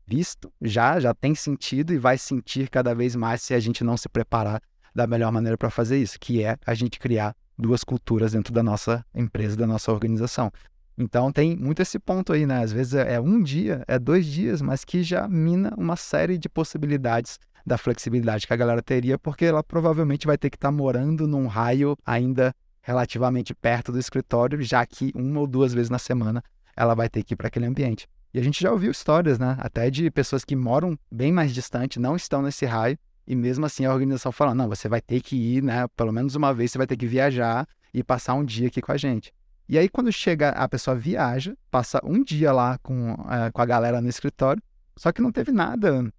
visto já, já tem sentido e vai sentir cada vez mais se a gente não se preparar da melhor maneira para fazer isso, que é a gente criar duas culturas dentro da nossa empresa, da nossa organização. Então tem muito esse ponto aí, né? Às vezes é um dia, é dois dias, mas que já mina uma série de possibilidades da flexibilidade que a galera teria, porque ela provavelmente vai ter que estar tá morando num raio ainda relativamente perto do escritório, já que uma ou duas vezes na semana ela vai ter que ir para aquele ambiente. E a gente já ouviu histórias, né? Até de pessoas que moram bem mais distante, não estão nesse raio, e mesmo assim a organização fala: não, você vai ter que ir, né? Pelo menos uma vez você vai ter que viajar e passar um dia aqui com a gente. E aí, quando chega, a pessoa viaja, passa um dia lá com, é, com a galera no escritório, só que não teve nada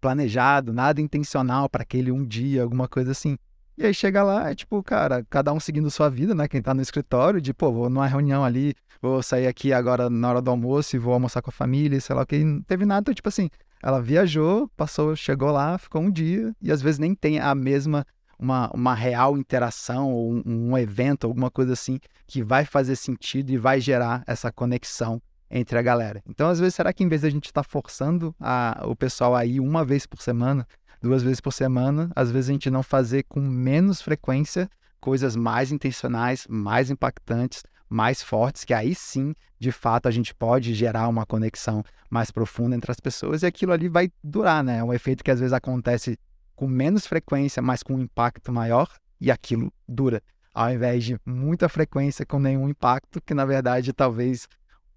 planejado, nada intencional para aquele um dia, alguma coisa assim. E aí chega lá, é tipo, cara, cada um seguindo sua vida, né? Quem tá no escritório, de, pô, vou numa reunião ali, vou sair aqui agora na hora do almoço e vou almoçar com a família, sei lá o que. Não teve nada, tipo assim, ela viajou, passou, chegou lá, ficou um dia, e às vezes nem tem a mesma, uma, uma real interação ou um, um evento, alguma coisa assim, que vai fazer sentido e vai gerar essa conexão entre a galera. Então, às vezes, será que em vez de a gente estar tá forçando a, o pessoal a ir uma vez por semana, duas vezes por semana, às vezes a gente não fazer com menos frequência coisas mais intencionais, mais impactantes, mais fortes, que aí sim, de fato, a gente pode gerar uma conexão mais profunda entre as pessoas e aquilo ali vai durar, né? É um efeito que às vezes acontece com menos frequência, mas com um impacto maior e aquilo dura. Ao invés de muita frequência com nenhum impacto, que na verdade talvez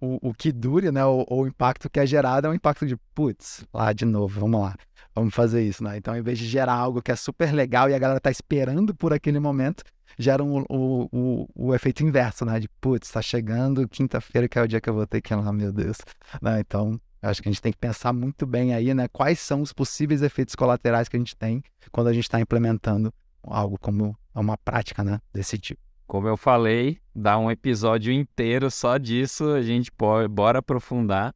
o, o que dure, né? O, o impacto que é gerado é um impacto de, putz, lá de novo, vamos lá, vamos fazer isso, né? Então, em vez de gerar algo que é super legal e a galera tá esperando por aquele momento, gera um, o, o, o efeito inverso, né? De, putz, tá chegando quinta-feira, que é o dia que eu vou ter que ir lá, meu Deus. Né? Então, acho que a gente tem que pensar muito bem aí, né? Quais são os possíveis efeitos colaterais que a gente tem quando a gente está implementando algo como uma prática, né? Desse tipo. Como eu falei, dá um episódio inteiro só disso, a gente pode, bora aprofundar.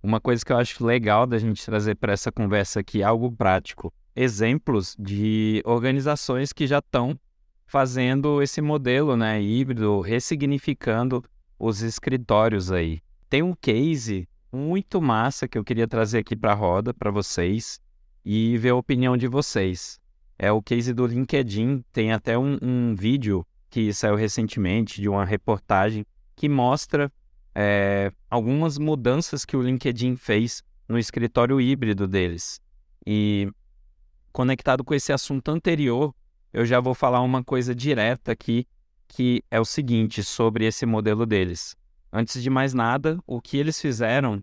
Uma coisa que eu acho legal da gente trazer para essa conversa aqui, algo prático. Exemplos de organizações que já estão fazendo esse modelo né, híbrido, ressignificando os escritórios aí. Tem um case muito massa que eu queria trazer aqui para a roda para vocês e ver a opinião de vocês. É o case do LinkedIn, tem até um, um vídeo que saiu recentemente de uma reportagem que mostra é, algumas mudanças que o LinkedIn fez no escritório híbrido deles. E conectado com esse assunto anterior, eu já vou falar uma coisa direta aqui, que é o seguinte sobre esse modelo deles. Antes de mais nada, o que eles fizeram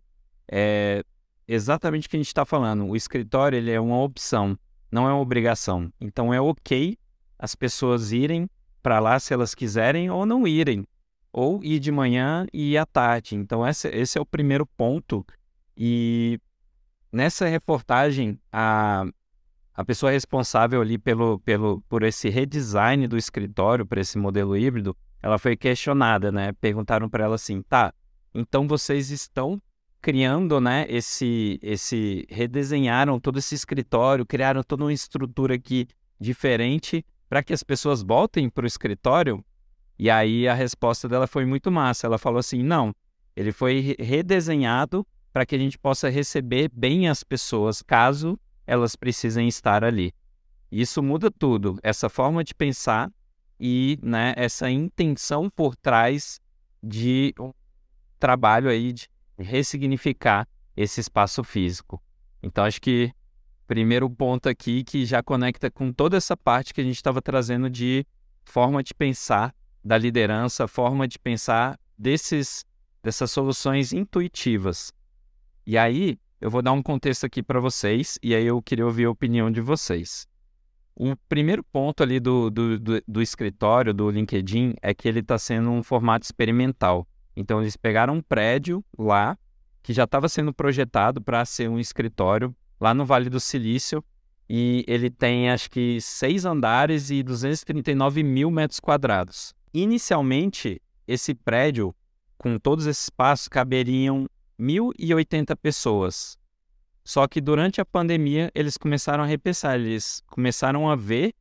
é exatamente o que a gente está falando. O escritório ele é uma opção, não é uma obrigação. Então é ok as pessoas irem para lá se elas quiserem ou não irem, ou ir de manhã e ir à tarde. Então, esse, esse é o primeiro ponto. E nessa reportagem, a, a pessoa responsável ali pelo, pelo, por esse redesign do escritório, para esse modelo híbrido, ela foi questionada, né? Perguntaram para ela assim, tá, então vocês estão criando, né, esse, esse, redesenharam todo esse escritório, criaram toda uma estrutura aqui diferente para que as pessoas voltem para o escritório? E aí a resposta dela foi muito massa. Ela falou assim: não, ele foi redesenhado para que a gente possa receber bem as pessoas caso elas precisem estar ali. Isso muda tudo, essa forma de pensar e né, essa intenção por trás de um trabalho aí de ressignificar esse espaço físico. Então acho que primeiro ponto aqui que já conecta com toda essa parte que a gente estava trazendo de forma de pensar da liderança, forma de pensar desses dessas soluções intuitivas. E aí, eu vou dar um contexto aqui para vocês e aí eu queria ouvir a opinião de vocês. O primeiro ponto ali do, do, do, do escritório, do LinkedIn, é que ele está sendo um formato experimental. Então, eles pegaram um prédio lá que já estava sendo projetado para ser um escritório lá no Vale do Silício. E ele tem acho que seis andares e 239 mil metros quadrados. Inicialmente, esse prédio, com todos esses espaços, caberiam 1.080 pessoas. Só que durante a pandemia, eles começaram a repensar, eles começaram a ver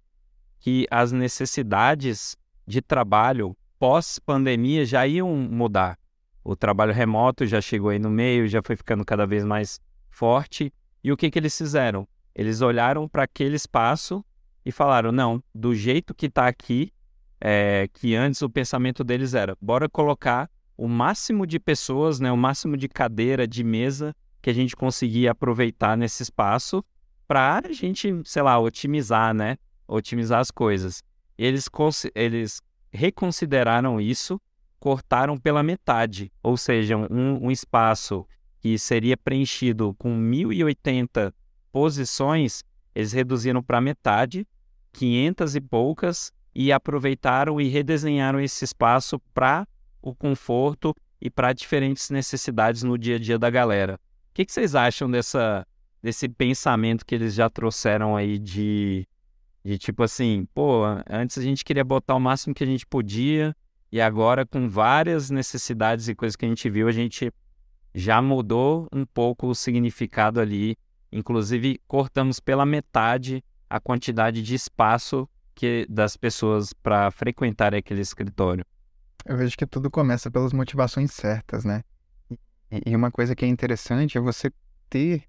que as necessidades de trabalho pós-pandemia já iam mudar. O trabalho remoto já chegou aí no meio, já foi ficando cada vez mais forte e o que, que eles fizeram? Eles olharam para aquele espaço e falaram: não, do jeito que está aqui, é, que antes o pensamento deles era: bora colocar o máximo de pessoas, né, o máximo de cadeira, de mesa que a gente conseguir aproveitar nesse espaço para a gente, sei lá, otimizar, né? Otimizar as coisas. Eles, eles reconsideraram isso, cortaram pela metade, ou seja, um, um espaço que seria preenchido com 1.080 posições, eles reduziram para metade, 500 e poucas, e aproveitaram e redesenharam esse espaço para o conforto e para diferentes necessidades no dia a dia da galera. O que, que, vocês acham dessa, desse pensamento que eles já trouxeram aí de, de tipo assim, pô, antes a gente queria botar o máximo que a gente podia, e agora com várias necessidades e coisas que a gente viu, a gente já mudou um pouco o significado ali. Inclusive, cortamos pela metade a quantidade de espaço que das pessoas para frequentar aquele escritório. Eu vejo que tudo começa pelas motivações certas, né? E uma coisa que é interessante é você ter,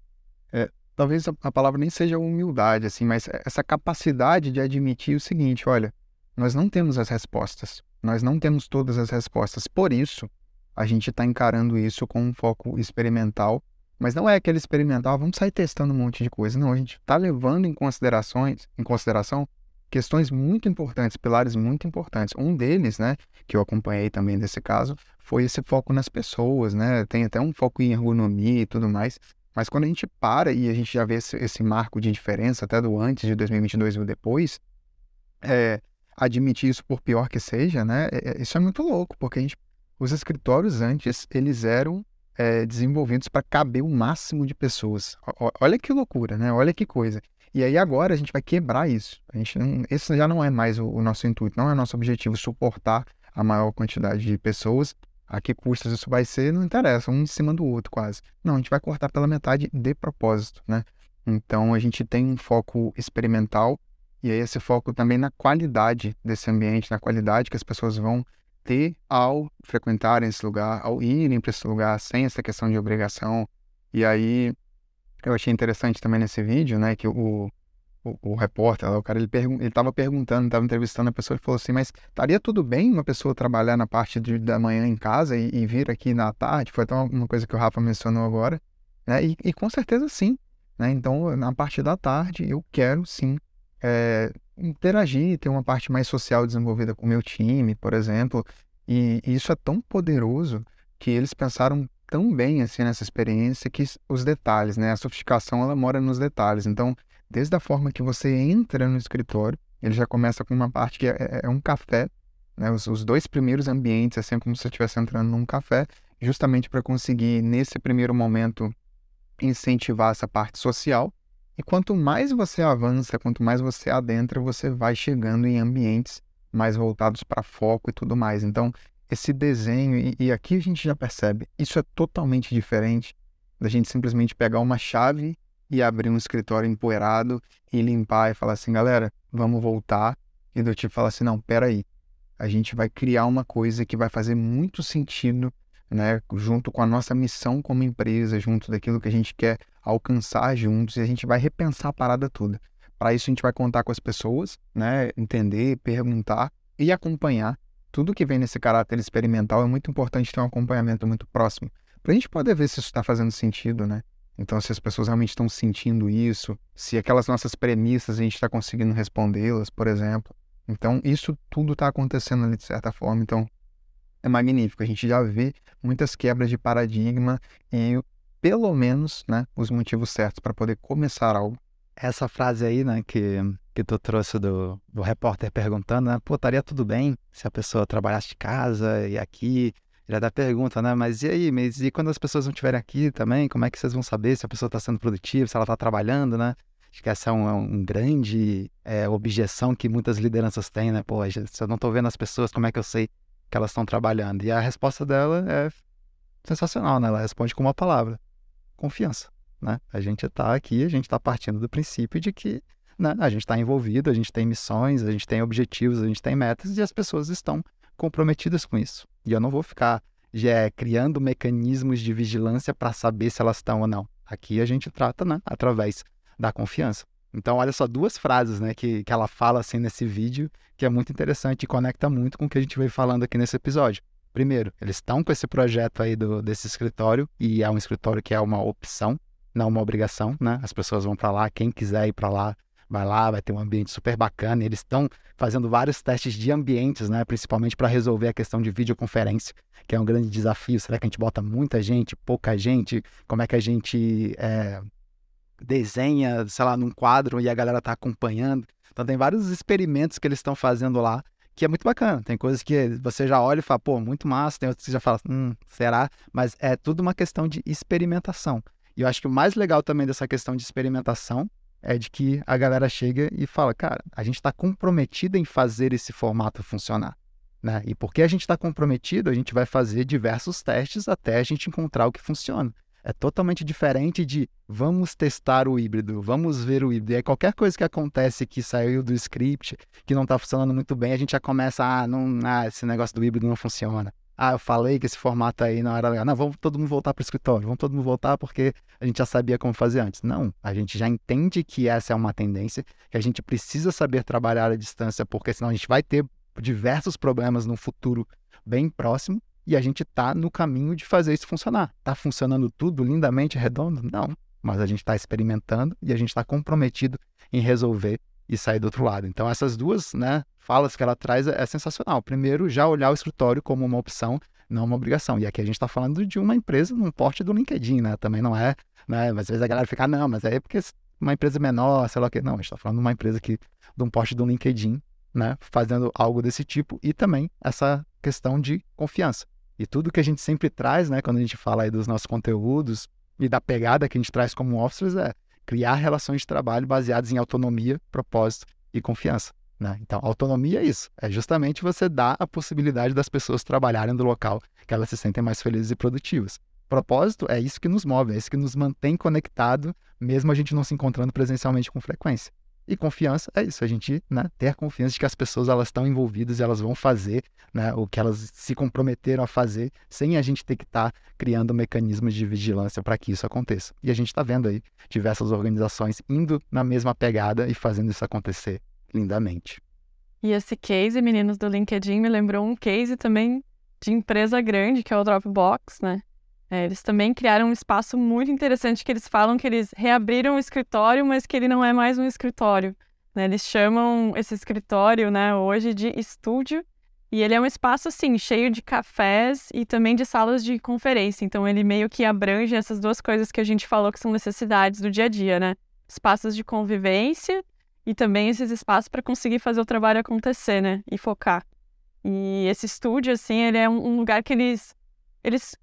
é, talvez a palavra nem seja humildade, assim, mas essa capacidade de admitir o seguinte: olha, nós não temos as respostas, nós não temos todas as respostas. Por isso, a gente está encarando isso com um foco experimental, mas não é aquele experimental, vamos sair testando um monte de coisa. Não, a gente está levando em considerações, em consideração questões muito importantes, pilares muito importantes. Um deles, né, que eu acompanhei também desse caso, foi esse foco nas pessoas, né? Tem até um foco em ergonomia e tudo mais. Mas quando a gente para e a gente já vê esse, esse marco de diferença, até do antes de 2022 e o depois, é, admitir isso por pior que seja, né? É, é, isso é muito louco, porque a gente, os escritórios antes, eles eram é, desenvolvidos para caber o máximo de pessoas. O, olha que loucura, né? Olha que coisa. E aí agora a gente vai quebrar isso. A gente não, esse já não é mais o, o nosso intuito, não é nosso objetivo suportar a maior quantidade de pessoas. A que custos isso vai ser, não interessa, um em cima do outro quase. Não, a gente vai cortar pela metade de propósito, né? Então a gente tem um foco experimental e aí esse foco também na qualidade desse ambiente, na qualidade que as pessoas vão ter ao frequentarem esse lugar, ao irem para esse lugar sem essa questão de obrigação. E aí eu achei interessante também nesse vídeo, né, que o, o, o repórter, o cara, ele estava perguntando, estava entrevistando a pessoa e falou assim, mas estaria tudo bem uma pessoa trabalhar na parte de, da manhã em casa e, e, vir aqui na tarde? Foi até uma coisa que o Rafa mencionou agora, né, e, e com certeza sim, né, então na parte da tarde eu quero sim é, interagir, ter uma parte mais social desenvolvida com o meu time, por exemplo, e, isso é tão poderoso que eles pensaram tão bem assim nessa experiência que os detalhes, né? A sofisticação ela mora nos detalhes. Então, desde a forma que você entra no escritório, ele já começa com uma parte que é, é, é um café, né? Os, os, dois primeiros ambientes é sempre como se você estivesse entrando num café, justamente para conseguir nesse primeiro momento incentivar essa parte social. E quanto mais você avança, quanto mais você adentra, você vai chegando em ambientes mais voltados para foco e tudo mais. Então, esse desenho, e, e aqui a gente já percebe, isso é totalmente diferente da gente simplesmente pegar uma chave e abrir um escritório empoeirado e limpar e falar assim, galera, vamos voltar. E do tipo falar assim, não, peraí, a gente vai criar uma coisa que vai fazer muito sentido, né, junto com a nossa missão como empresa, junto daquilo que a gente quer alcançar juntos, e a gente vai repensar a parada toda. Para isso a gente vai contar com as pessoas, né, entender, perguntar e acompanhar tudo que vem nesse caráter experimental é muito importante ter um acompanhamento muito próximo, para a gente poder ver se isso está fazendo sentido, né? Então, se as pessoas realmente estão sentindo isso, se aquelas nossas premissas a gente está conseguindo respondê-las, por exemplo. Então, isso tudo está acontecendo ali de certa forma. Então, é magnífico. A gente já vê muitas quebras de paradigma e, pelo menos, né, os motivos certos para poder começar algo. Essa frase aí, né, que que tu trouxe do, do repórter perguntando, né? Pô, estaria tudo bem se a pessoa trabalhasse de casa e aqui. Já dá pergunta, né? Mas e aí? Mas e quando as pessoas não estiverem aqui também? Como é que vocês vão saber se a pessoa está sendo produtiva, se ela está trabalhando, né? Acho que essa é um, é um grande é, objeção que muitas lideranças têm, né? Pô, se eu não estou vendo as pessoas, como é que eu sei que elas estão trabalhando? E a resposta dela é sensacional, né? Ela responde com uma palavra: confiança, né? A gente está aqui, a gente está partindo do princípio de que né? A gente está envolvido, a gente tem missões, a gente tem objetivos, a gente tem metas e as pessoas estão comprometidas com isso. E eu não vou ficar já, é, criando mecanismos de vigilância para saber se elas estão ou não. Aqui a gente trata né, através da confiança. Então, olha só duas frases né, que, que ela fala assim nesse vídeo, que é muito interessante e conecta muito com o que a gente veio falando aqui nesse episódio. Primeiro, eles estão com esse projeto aí do, desse escritório, e é um escritório que é uma opção, não uma obrigação, né? As pessoas vão para lá, quem quiser ir para lá vai lá, vai ter um ambiente super bacana. Eles estão fazendo vários testes de ambientes, né? Principalmente para resolver a questão de videoconferência, que é um grande desafio. Será que a gente bota muita gente, pouca gente? Como é que a gente é, desenha, sei lá, num quadro e a galera está acompanhando? Então tem vários experimentos que eles estão fazendo lá que é muito bacana. Tem coisas que você já olha e fala, pô, muito massa. Tem outras que você já fala, hum, será? Mas é tudo uma questão de experimentação. E eu acho que o mais legal também dessa questão de experimentação é de que a galera chega e fala, cara, a gente está comprometido em fazer esse formato funcionar. Né? E porque a gente está comprometido, a gente vai fazer diversos testes até a gente encontrar o que funciona. É totalmente diferente de vamos testar o híbrido, vamos ver o híbrido. E aí qualquer coisa que acontece que saiu do script, que não está funcionando muito bem, a gente já começa, ah, não, ah, esse negócio do híbrido não funciona ah, eu falei que esse formato aí não era legal. Não, vamos todo mundo voltar para o escritório, vamos todo mundo voltar porque a gente já sabia como fazer antes. Não, a gente já entende que essa é uma tendência, que a gente precisa saber trabalhar à distância, porque senão a gente vai ter diversos problemas no futuro bem próximo e a gente está no caminho de fazer isso funcionar. Está funcionando tudo lindamente redondo? Não, mas a gente está experimentando e a gente está comprometido em resolver e sair do outro lado. Então, essas duas né, falas que ela traz é, é sensacional. Primeiro, já olhar o escritório como uma opção, não uma obrigação. E aqui a gente está falando de uma empresa no porte do LinkedIn, né? Também não é, né? Às vezes a galera fica, ah, não, mas é porque uma empresa menor, sei lá o quê. Não, a gente está falando de uma empresa que, de um porte do LinkedIn, né? Fazendo algo desse tipo e também essa questão de confiança. E tudo que a gente sempre traz, né? Quando a gente fala aí dos nossos conteúdos e da pegada que a gente traz como officers é criar relações de trabalho baseadas em autonomia, propósito e confiança. Né? Então, autonomia é isso. É justamente você dar a possibilidade das pessoas trabalharem do local que elas se sentem mais felizes e produtivas. Propósito é isso que nos move, é isso que nos mantém conectado, mesmo a gente não se encontrando presencialmente com frequência. E confiança é isso, a gente né, ter confiança de que as pessoas elas estão envolvidas e elas vão fazer né, o que elas se comprometeram a fazer, sem a gente ter que estar tá criando mecanismos de vigilância para que isso aconteça. E a gente está vendo aí diversas organizações indo na mesma pegada e fazendo isso acontecer lindamente. E esse case, meninos do LinkedIn, me lembrou um case também de empresa grande, que é o Dropbox, né? É, eles também criaram um espaço muito interessante que eles falam que eles reabriram o escritório, mas que ele não é mais um escritório. Né? Eles chamam esse escritório né, hoje de estúdio e ele é um espaço assim cheio de cafés e também de salas de conferência. Então ele meio que abrange essas duas coisas que a gente falou que são necessidades do dia a dia, né? Espaços de convivência e também esses espaços para conseguir fazer o trabalho acontecer, né? E focar. E esse estúdio assim, ele é um lugar que eles eles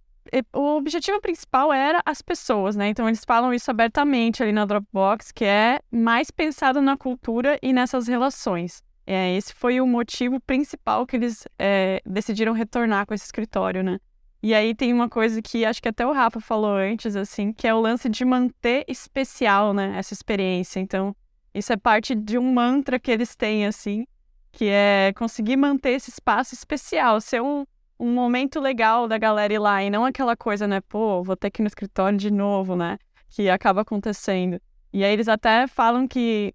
o objetivo principal era as pessoas, né? Então eles falam isso abertamente ali na Dropbox, que é mais pensado na cultura e nessas relações. É, esse foi o motivo principal que eles é, decidiram retornar com esse escritório, né? E aí tem uma coisa que acho que até o Rafa falou antes, assim, que é o lance de manter especial, né? Essa experiência. Então, isso é parte de um mantra que eles têm, assim, que é conseguir manter esse espaço especial, ser um, um momento legal da galera ir lá e não aquela coisa, né? Pô, vou ter que ir no escritório de novo, né? Que acaba acontecendo. E aí eles até falam que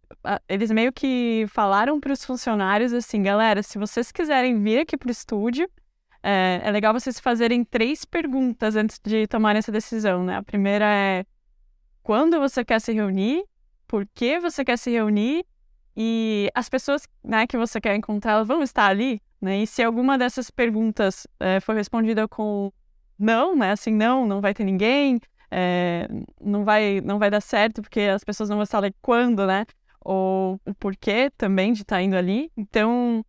eles meio que falaram para os funcionários assim, galera, se vocês quiserem vir aqui para o estúdio, é, é, legal vocês fazerem três perguntas antes de tomarem essa decisão, né? A primeira é quando você quer se reunir, por que você quer se reunir e as pessoas né, que você quer encontrar vão estar ali, né? E se alguma dessas perguntas é, for respondida com não, né? Assim, não, não vai ter ninguém, é, não, vai, não vai dar certo porque as pessoas não vão saber quando, né? Ou o porquê também de estar tá indo ali. Então,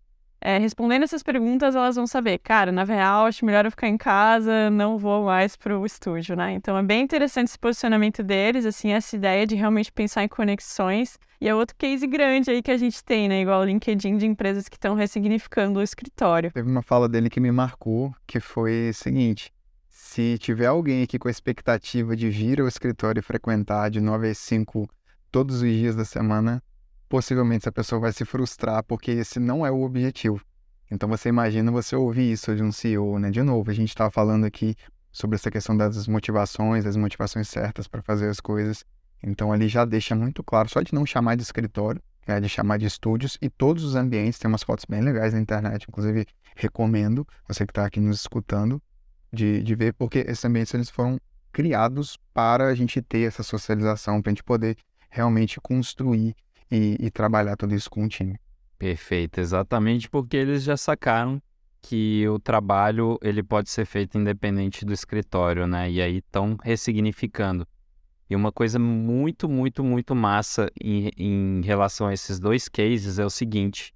é, respondendo essas perguntas, elas vão saber, cara, na real, acho melhor eu ficar em casa, não vou mais para o estúdio, né? Então é bem interessante esse posicionamento deles, assim, essa ideia de realmente pensar em conexões. E é outro case grande aí que a gente tem, né? Igual o LinkedIn de empresas que estão ressignificando o escritório. Teve uma fala dele que me marcou, que foi o seguinte. Se tiver alguém aqui com a expectativa de vir ao escritório e frequentar de 9 às 5 todos os dias da semana, possivelmente essa pessoa vai se frustrar porque esse não é o objetivo. Então você imagina você ouvir isso de um CEO, né? De novo, a gente estava falando aqui sobre essa questão das motivações, das motivações certas para fazer as coisas. Então ali já deixa muito claro, só de não chamar de escritório, é de chamar de estúdios e todos os ambientes, tem umas fotos bem legais na internet, inclusive recomendo você que está aqui nos escutando de, de ver, porque esses ambientes eles foram criados para a gente ter essa socialização, para a gente poder realmente construir e, e trabalhar tudo isso com o time. Perfeito, exatamente porque eles já sacaram que o trabalho ele pode ser feito independente do escritório, né? E aí estão ressignificando. E uma coisa muito, muito, muito massa em, em relação a esses dois cases é o seguinte: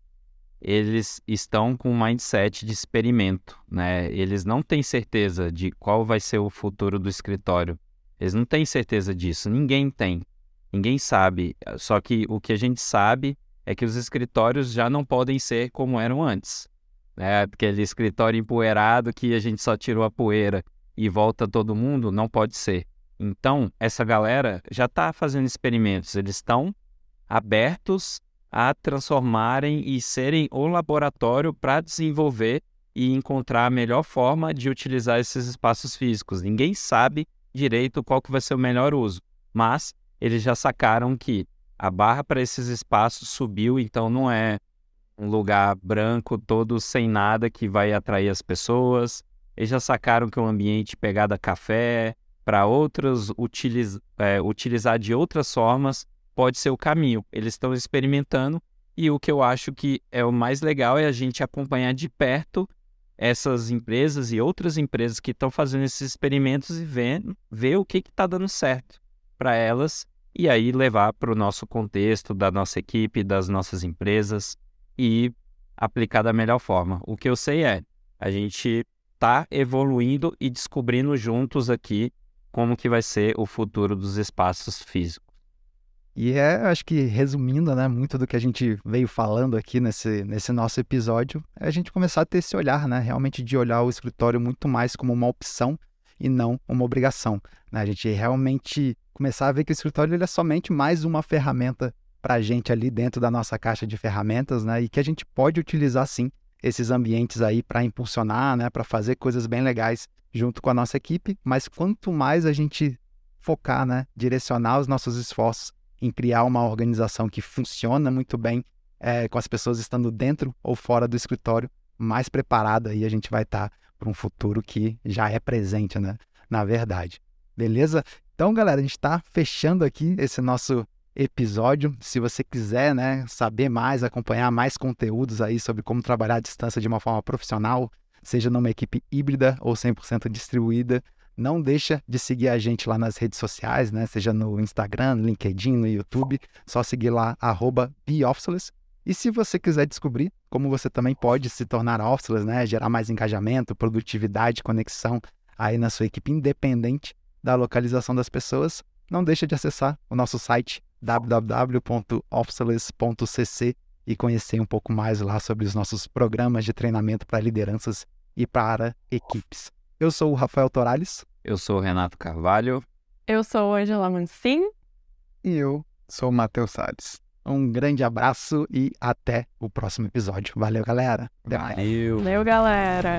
eles estão com um mindset de experimento, né? Eles não têm certeza de qual vai ser o futuro do escritório. Eles não têm certeza disso, ninguém tem. Ninguém sabe. Só que o que a gente sabe é que os escritórios já não podem ser como eram antes. Né? Aquele escritório empoeirado que a gente só tirou a poeira e volta todo mundo, não pode ser. Então, essa galera já está fazendo experimentos, eles estão abertos a transformarem e serem o laboratório para desenvolver e encontrar a melhor forma de utilizar esses espaços físicos. Ninguém sabe direito qual que vai ser o melhor uso, mas eles já sacaram que a barra para esses espaços subiu, então não é um lugar branco todo sem nada que vai atrair as pessoas. Eles já sacaram que é um ambiente pegada café, para outros utiliz, é, utilizar de outras formas, pode ser o caminho. Eles estão experimentando E o que eu acho que é o mais legal é a gente acompanhar de perto essas empresas e outras empresas que estão fazendo esses experimentos e ver, ver o que está dando certo para elas e aí levar para o nosso contexto, da nossa equipe, das nossas empresas e aplicar da melhor forma. O que eu sei é, a gente está evoluindo e descobrindo juntos aqui como que vai ser o futuro dos espaços físicos. E é, acho que resumindo, né, muito do que a gente veio falando aqui nesse, nesse nosso episódio, é a gente começar a ter esse olhar, né, realmente de olhar o escritório muito mais como uma opção e não uma obrigação. Né? A gente realmente começar a ver que o escritório ele é somente mais uma ferramenta para a gente ali dentro da nossa caixa de ferramentas, né, e que a gente pode utilizar sim esses ambientes aí para impulsionar, né, para fazer coisas bem legais junto com a nossa equipe, mas quanto mais a gente focar, né, direcionar os nossos esforços em criar uma organização que funciona muito bem, é, com as pessoas estando dentro ou fora do escritório, mais preparada e a gente vai estar tá para um futuro que já é presente, né? Na verdade. Beleza? Então, galera, a gente está fechando aqui esse nosso episódio. Se você quiser, né, saber mais, acompanhar mais conteúdos aí sobre como trabalhar à distância de uma forma profissional, seja numa equipe híbrida ou 100% distribuída, não deixa de seguir a gente lá nas redes sociais, né? Seja no Instagram, LinkedIn, no YouTube. Só seguir lá, arroba E se você quiser descobrir como você também pode se tornar officeless, né? Gerar mais engajamento, produtividade, conexão aí na sua equipe independente da localização das pessoas, não deixa de acessar o nosso site www.officeless.cc e conhecer um pouco mais lá sobre os nossos programas de treinamento para lideranças e para equipes. Eu sou o Rafael Torales. Eu sou o Renato Carvalho. Eu sou Angela Mancin. E eu sou o Matheus Salles. Um grande abraço e até o próximo episódio. Valeu, galera. Valeu. Valeu, galera.